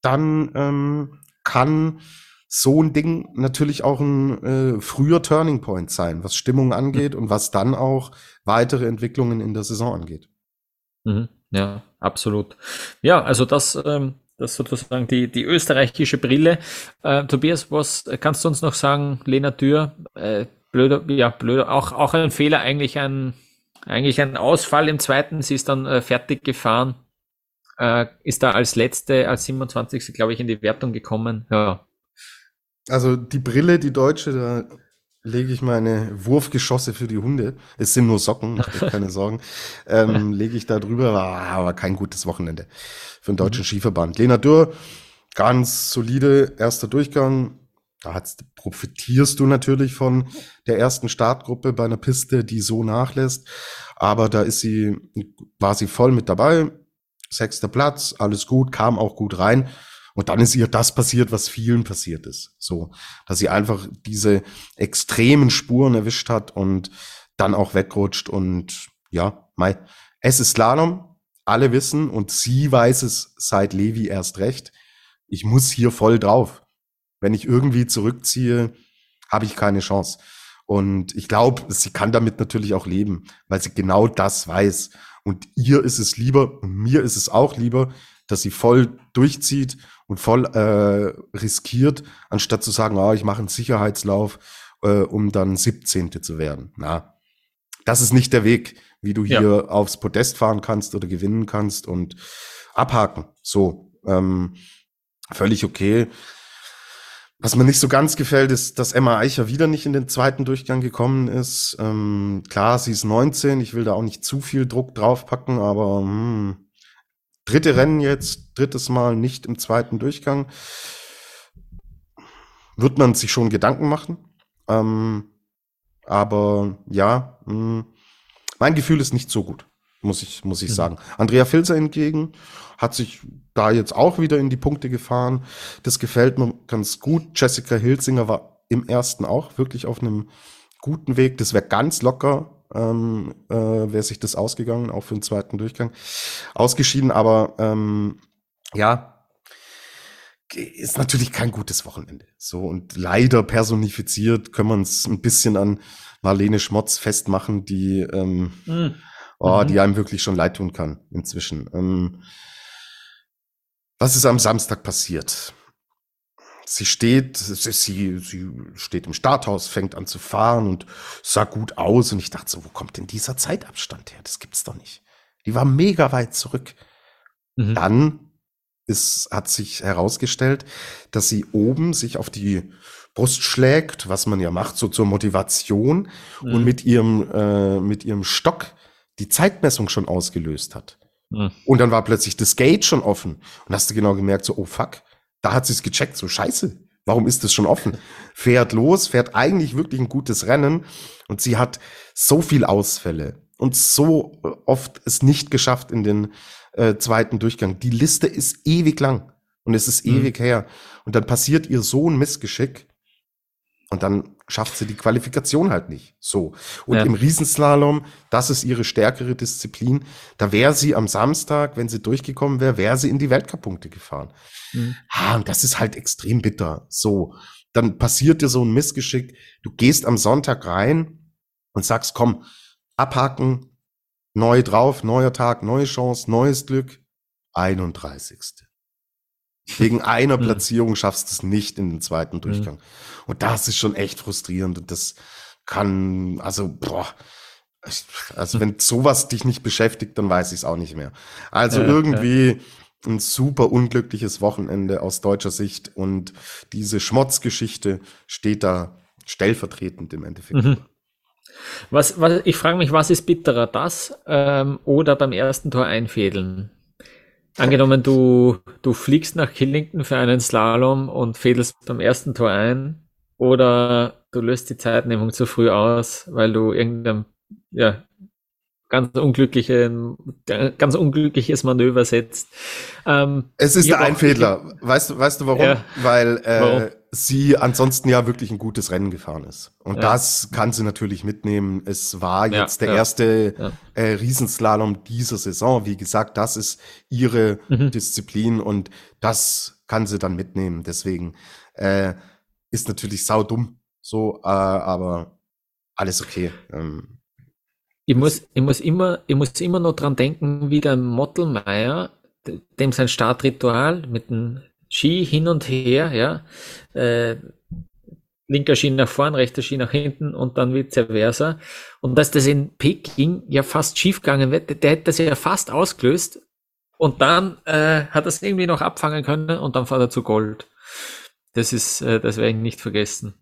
dann ähm, kann so ein Ding natürlich auch ein äh, früher Turning Point sein, was Stimmung angeht mhm. und was dann auch weitere Entwicklungen in der Saison angeht. Mhm. Ja, absolut. Ja, also das, ähm, das sozusagen die, die österreichische Brille. Äh, Tobias, was kannst du uns noch sagen? Lena Tür, äh, blöder, ja, blöder, auch, auch ein Fehler, eigentlich ein, eigentlich ein Ausfall im zweiten. Sie ist dann äh, fertig gefahren, äh, ist da als letzte, als 27. glaube ich, in die Wertung gekommen. Ja. Also die Brille, die deutsche, da lege ich meine Wurfgeschosse für die Hunde. Es sind nur Socken, keine Sorgen. Ähm, lege ich da drüber, war aber kein gutes Wochenende für den deutschen. Skiverband. Lena Dürr, ganz solide erster Durchgang. Da profitierst du natürlich von der ersten Startgruppe bei einer Piste, die so nachlässt. Aber da ist sie, war sie voll mit dabei. Sechster Platz, alles gut, kam auch gut rein. Und dann ist ihr das passiert, was vielen passiert ist. So, dass sie einfach diese extremen Spuren erwischt hat und dann auch wegrutscht und ja, Mai. Es ist Slalom, alle wissen und sie weiß es seit Levi erst recht. Ich muss hier voll drauf. Wenn ich irgendwie zurückziehe, habe ich keine Chance. Und ich glaube, sie kann damit natürlich auch leben, weil sie genau das weiß. Und ihr ist es lieber, und mir ist es auch lieber, dass sie voll durchzieht und voll äh, riskiert, anstatt zu sagen, ah, ich mache einen Sicherheitslauf, äh, um dann 17. zu werden. Na, das ist nicht der Weg, wie du hier ja. aufs Podest fahren kannst oder gewinnen kannst und abhaken. So, ähm, völlig okay. Was mir nicht so ganz gefällt, ist, dass Emma Eicher wieder nicht in den zweiten Durchgang gekommen ist. Ähm, klar, sie ist 19, ich will da auch nicht zu viel Druck draufpacken, aber hm, dritte Rennen jetzt, drittes Mal nicht im zweiten Durchgang. Wird man sich schon Gedanken machen. Ähm, aber ja, mh, hm, mein Gefühl ist nicht so gut, muss ich, muss ich mhm. sagen. Andrea Filzer hingegen hat sich da jetzt auch wieder in die Punkte gefahren. Das gefällt mir ganz gut. Jessica Hilsinger war im ersten auch wirklich auf einem guten Weg. Das wäre ganz locker ähm, äh, wäre sich das ausgegangen, auch für den zweiten Durchgang. Ausgeschieden, aber ähm, ja, ist natürlich kein gutes Wochenende. So und leider personifiziert können wir uns ein bisschen an Marlene Schmotz festmachen, die, ähm, mhm. Oh, die einem wirklich schon leid tun kann inzwischen. Ähm, was ist am Samstag passiert? sie steht, sie, sie steht im Starthaus, fängt an zu fahren und sah gut aus. Und ich dachte so, wo kommt denn dieser Zeitabstand her? Das gibt's doch nicht. Die war mega weit zurück. Mhm. Dann ist, hat sich herausgestellt, dass sie oben sich auf die Brust schlägt, was man ja macht, so zur Motivation mhm. und mit ihrem, äh, mit ihrem Stock die Zeitmessung schon ausgelöst hat. Mhm. Und dann war plötzlich das Gate schon offen. Und hast du genau gemerkt, so, oh fuck, da hat sie es gecheckt, so scheiße, warum ist das schon offen? Fährt los, fährt eigentlich wirklich ein gutes Rennen und sie hat so viel Ausfälle und so oft es nicht geschafft in den äh, zweiten Durchgang. Die Liste ist ewig lang und es ist mhm. ewig her. Und dann passiert ihr so ein Missgeschick und dann schafft sie die Qualifikation halt nicht. So. Und ja. im Riesenslalom, das ist ihre stärkere Disziplin. Da wäre sie am Samstag, wenn sie durchgekommen wäre, wäre sie in die Weltcup-Punkte gefahren. Mhm. Ah, und das ist halt extrem bitter. So. Dann passiert dir so ein Missgeschick. Du gehst am Sonntag rein und sagst, komm, abhaken, neu drauf, neuer Tag, neue Chance, neues Glück. 31. Wegen einer Platzierung schaffst du es nicht in den zweiten Durchgang. Und das ist schon echt frustrierend und das kann, also, boah, also wenn sowas dich nicht beschäftigt, dann weiß ich es auch nicht mehr. Also ja, irgendwie ja. ein super unglückliches Wochenende aus deutscher Sicht und diese Schmotzgeschichte steht da stellvertretend im Endeffekt. Mhm. Was, was, ich frage mich, was ist bitterer, das ähm, oder beim ersten Tor einfädeln? Angenommen, du, du fliegst nach Killington für einen Slalom und fädelst beim ersten Tor ein oder du löst die Zeitnehmung zu früh aus, weil du irgendein ja, ganz unglückliche, ganz unglückliches Manöver setzt. Ähm, es ist der Einfädler. Weißt du, weißt du warum? Ja. Weil äh, warum? Sie ansonsten ja wirklich ein gutes Rennen gefahren ist. Und ja. das kann sie natürlich mitnehmen. Es war jetzt ja, der erste äh, Riesenslalom dieser Saison. Wie gesagt, das ist ihre mhm. Disziplin und das kann sie dann mitnehmen. Deswegen äh, ist natürlich sau dumm. So, äh, aber alles okay. Ähm, ich muss, ich muss immer, ich muss immer noch dran denken, wie der Mottelmeier, dem sein Startritual mit dem Ski hin und her, ja, äh, linker Ski nach vorn, rechter Ski nach hinten und dann vice versa. Und dass das in Peking ja fast schief gegangen wird, der hätte das ja fast ausgelöst und dann äh, hat es irgendwie noch abfangen können und dann fährt er zu Gold. Das ist, äh, das werde ich nicht vergessen.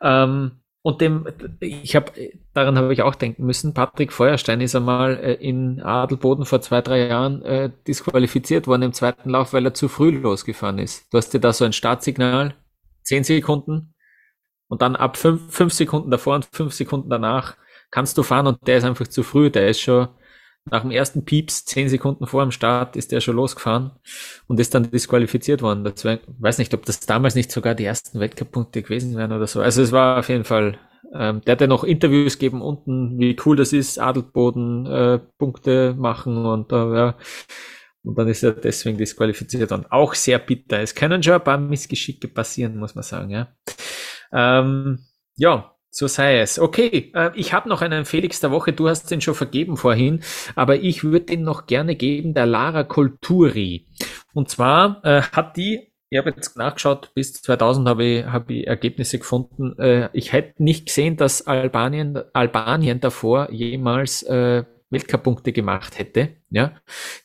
Ähm, und dem, ich habe, daran habe ich auch denken müssen, Patrick Feuerstein ist einmal äh, in Adelboden vor zwei, drei Jahren äh, disqualifiziert worden im zweiten Lauf, weil er zu früh losgefahren ist. Du hast dir da so ein Startsignal, zehn Sekunden, und dann ab fünf, fünf Sekunden davor und fünf Sekunden danach kannst du fahren und der ist einfach zu früh, der ist schon nach dem ersten Pieps, zehn Sekunden vor dem Start, ist der schon losgefahren und ist dann disqualifiziert worden. Das wär, weiß nicht, ob das damals nicht sogar die ersten Weltcup-Punkte gewesen wären oder so. Also es war auf jeden Fall, ähm, der hat ja noch Interviews gegeben unten, wie cool das ist, Adelboden äh, Punkte machen und äh, ja. Und dann ist er deswegen disqualifiziert worden. Auch sehr bitter. Es können schon ein paar Missgeschicke passieren, muss man sagen, ja. Ähm, ja, so sei es. Okay, äh, ich habe noch einen Felix der Woche. Du hast den schon vergeben vorhin, aber ich würde den noch gerne geben, der Lara Kulturi. Und zwar äh, hat die, ich habe jetzt nachgeschaut, bis 2000 habe ich, hab ich Ergebnisse gefunden. Äh, ich hätte nicht gesehen, dass Albanien, Albanien davor jemals äh, Weltcup-Punkte gemacht hätte. Ja,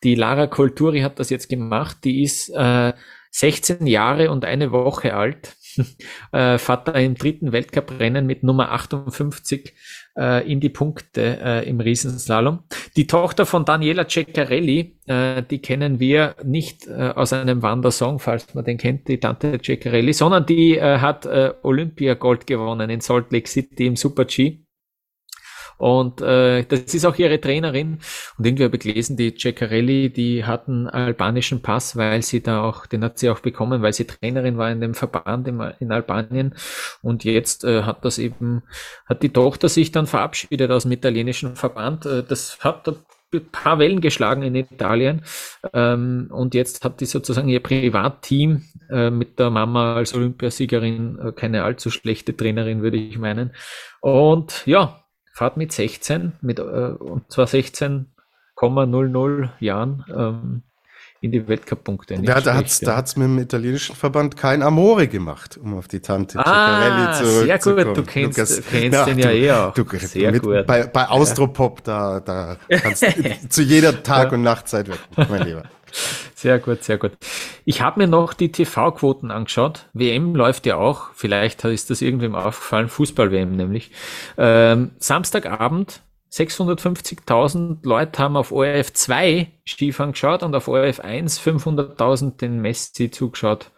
die Lara Kulturi hat das jetzt gemacht. Die ist äh, 16 Jahre und eine Woche alt äh, Vater im dritten Weltcuprennen mit Nummer 58 äh, in die Punkte äh, im Riesenslalom. Die Tochter von Daniela Ceccarelli, äh, die kennen wir nicht äh, aus einem Wandersong, falls man den kennt, die Tante Ceccarelli, sondern die äh, hat äh, Olympia Gold gewonnen in Salt Lake City im Super G. Und äh, das ist auch ihre Trainerin. Und irgendwie habe ich gelesen, die Ceccarelli, die hat einen albanischen Pass, weil sie da auch, den hat sie auch bekommen, weil sie Trainerin war in dem Verband in, in Albanien. Und jetzt äh, hat das eben, hat die Tochter sich dann verabschiedet aus dem italienischen Verband. Äh, das hat ein paar Wellen geschlagen in Italien. Ähm, und jetzt hat die sozusagen ihr Privatteam äh, mit der Mama als Olympiasiegerin äh, keine allzu schlechte Trainerin, würde ich meinen. Und ja, fahrt mit 16, mit, äh, und zwar 16,00 Jahren ähm, in die Weltcup-Punkte. Ja, da hat es ja. mit dem italienischen Verband kein Amore gemacht, um auf die Tante ah, Sehr gut, du kennst, Lukas, kennst ja, den ja eh auch. Du, sehr mit, gut. Bei, bei Austropop, da, da kannst du zu jeder Tag- und Nachtzeit wetten, mein Lieber. Sehr gut, sehr gut. Ich habe mir noch die TV-Quoten angeschaut. WM läuft ja auch. Vielleicht ist das irgendwem aufgefallen. Fußball-WM nämlich. Ähm, Samstagabend 650.000 Leute haben auf ORF 2 Skifahren geschaut und auf ORF 1 500.000 den Messi zugeschaut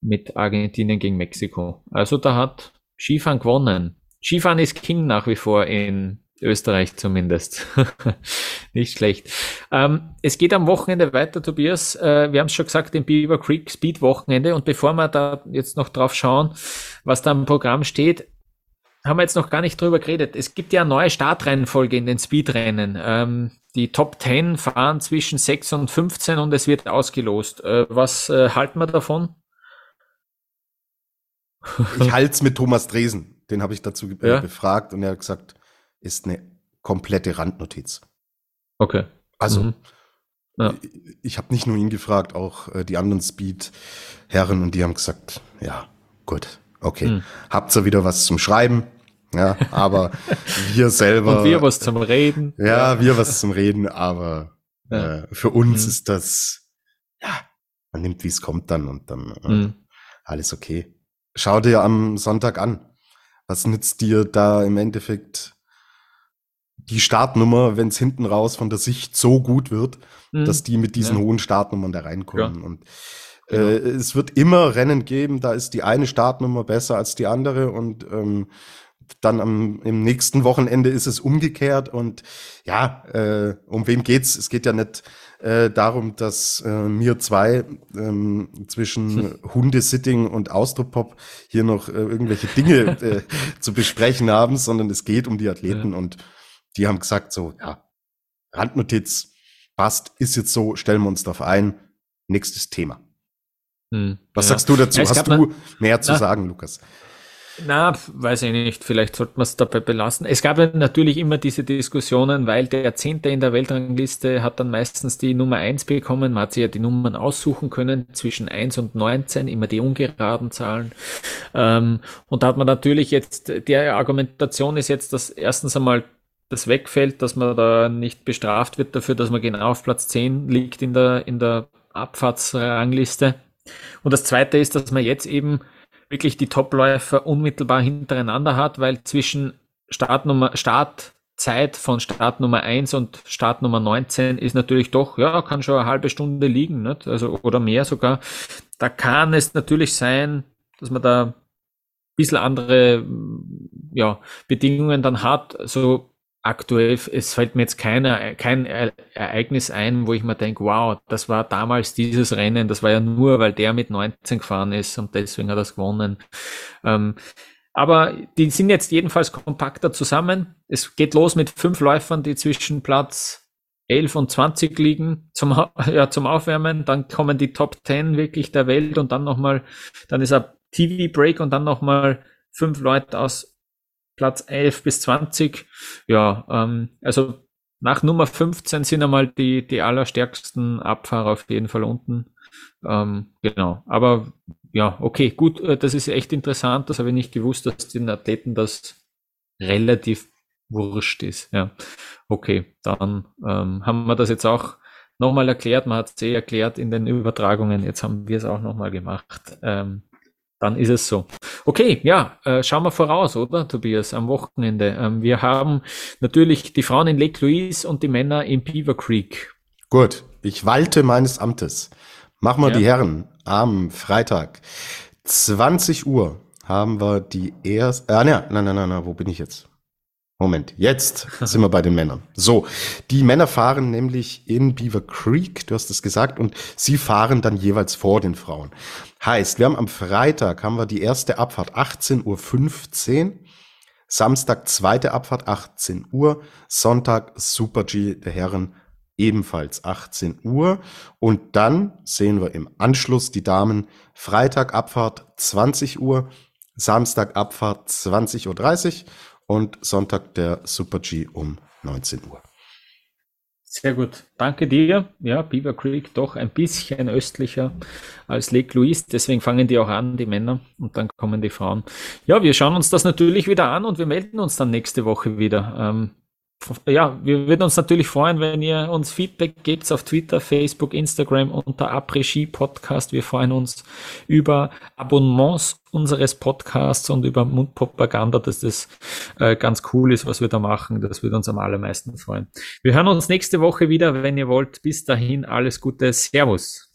mit Argentinien gegen Mexiko. Also da hat Skifahren gewonnen. Skifahren ist King nach wie vor in Österreich zumindest. Nicht schlecht. Ähm, es geht am Wochenende weiter, Tobias. Äh, wir haben es schon gesagt, im Beaver Creek Speed Wochenende. Und bevor wir da jetzt noch drauf schauen, was da im Programm steht, haben wir jetzt noch gar nicht drüber geredet. Es gibt ja eine neue Startreihenfolge in den Speedrennen. Ähm, die Top 10 fahren zwischen 6 und 15 und es wird ausgelost. Äh, was äh, halten wir davon? Ich halte es mit Thomas Dresen. Den habe ich dazu äh, ja? befragt und er hat gesagt, ist eine komplette Randnotiz. Okay. Also, mhm. ja. ich habe nicht nur ihn gefragt, auch äh, die anderen Speed-Herren und die haben gesagt, ja, gut, okay, hm. habt ihr wieder was zum Schreiben? Ja, aber wir selber. Und wir was zum Reden. Ja, wir was zum Reden, aber ja. äh, für uns hm. ist das, ja, man nimmt, wie es kommt dann und dann äh, hm. alles okay. Schau dir am Sonntag an. Was nützt dir da im Endeffekt die Startnummer, wenn es hinten raus von der Sicht so gut wird, mhm. dass die mit diesen ja. hohen Startnummern da reinkommen. Ja. Und äh, genau. es wird immer Rennen geben, da ist die eine Startnummer besser als die andere und ähm, dann am, im nächsten Wochenende ist es umgekehrt und ja, äh, um wem geht's? Es geht ja nicht äh, darum, dass äh, mir zwei ähm, zwischen hm. Hundesitting und Austropop hier noch äh, irgendwelche Dinge äh, zu besprechen haben, sondern es geht um die Athleten ja. und die haben gesagt so, ja, Randnotiz, passt, ist jetzt so, stellen wir uns darauf ein. Nächstes Thema. Hm, Was ja. sagst du dazu? Ja, Hast du mehr zu na, sagen, Lukas? Na, weiß ich nicht. Vielleicht sollte man es dabei belassen. Es gab ja natürlich immer diese Diskussionen, weil der Zehnte in der Weltrangliste hat dann meistens die Nummer eins bekommen. Man hat sich ja die Nummern aussuchen können zwischen eins und 19, immer die ungeraden Zahlen. Ähm, und da hat man natürlich jetzt, der Argumentation ist jetzt, dass erstens einmal das wegfällt, dass man da nicht bestraft wird dafür, dass man genau auf Platz 10 liegt in der, in der Abfahrtsrangliste. Und das zweite ist, dass man jetzt eben wirklich die Topläufer unmittelbar hintereinander hat, weil zwischen Startnummer, Startzeit von Startnummer 1 und Startnummer 19 ist natürlich doch, ja, kann schon eine halbe Stunde liegen, nicht? Also, oder mehr sogar. Da kann es natürlich sein, dass man da ein bisschen andere, ja, Bedingungen dann hat. So aktuell, es fällt mir jetzt keine, kein Ereignis ein, wo ich mir denke, wow, das war damals dieses Rennen, das war ja nur, weil der mit 19 gefahren ist und deswegen hat er es gewonnen. Ähm, aber die sind jetzt jedenfalls kompakter zusammen. Es geht los mit fünf Läufern, die zwischen Platz 11 und 20 liegen zum, ja, zum Aufwärmen. Dann kommen die Top 10 wirklich der Welt und dann nochmal, dann ist ein TV-Break und dann nochmal fünf Leute aus Platz 11 bis 20. Ja, ähm, also nach Nummer 15 sind einmal die, die allerstärksten Abfahrer auf jeden Fall unten. Ähm, genau. Aber ja, okay, gut, äh, das ist echt interessant. Das habe ich nicht gewusst, dass den Athleten das relativ wurscht ist. Ja, okay, dann ähm, haben wir das jetzt auch nochmal erklärt. Man hat es eh erklärt in den Übertragungen. Jetzt haben wir es auch nochmal gemacht. Ähm, dann ist es so. Okay, ja, äh, schauen wir voraus, oder, Tobias, am Wochenende. Ähm, wir haben natürlich die Frauen in Lake Louise und die Männer in Beaver Creek. Gut, ich walte meines Amtes. Machen wir ja. die Herren am Freitag. 20 Uhr haben wir die erste. Ah, nein, nein, nein, nein, wo bin ich jetzt? Moment, jetzt sind wir bei den Männern. So, die Männer fahren nämlich in Beaver Creek, du hast es gesagt, und sie fahren dann jeweils vor den Frauen. Heißt, wir haben am Freitag haben wir die erste Abfahrt 18.15 Uhr, Samstag zweite Abfahrt 18 Uhr, Sonntag Super G der Herren ebenfalls 18 Uhr und dann sehen wir im Anschluss die Damen Freitag Abfahrt 20 Uhr, Samstag Abfahrt 20.30 Uhr und Sonntag der Super G um 19 Uhr. Sehr gut. Danke dir. Ja, Beaver Creek doch ein bisschen östlicher als Lake Louise. Deswegen fangen die auch an, die Männer, und dann kommen die Frauen. Ja, wir schauen uns das natürlich wieder an und wir melden uns dann nächste Woche wieder. Ähm, ja, wir würden uns natürlich freuen, wenn ihr uns Feedback gebt auf Twitter, Facebook, Instagram unter Après Podcast. Wir freuen uns über Abonnements unseres Podcasts und über Mundpropaganda, dass das äh, ganz cool ist, was wir da machen. Das würde uns am allermeisten freuen. Wir hören uns nächste Woche wieder, wenn ihr wollt. Bis dahin alles Gute. Servus.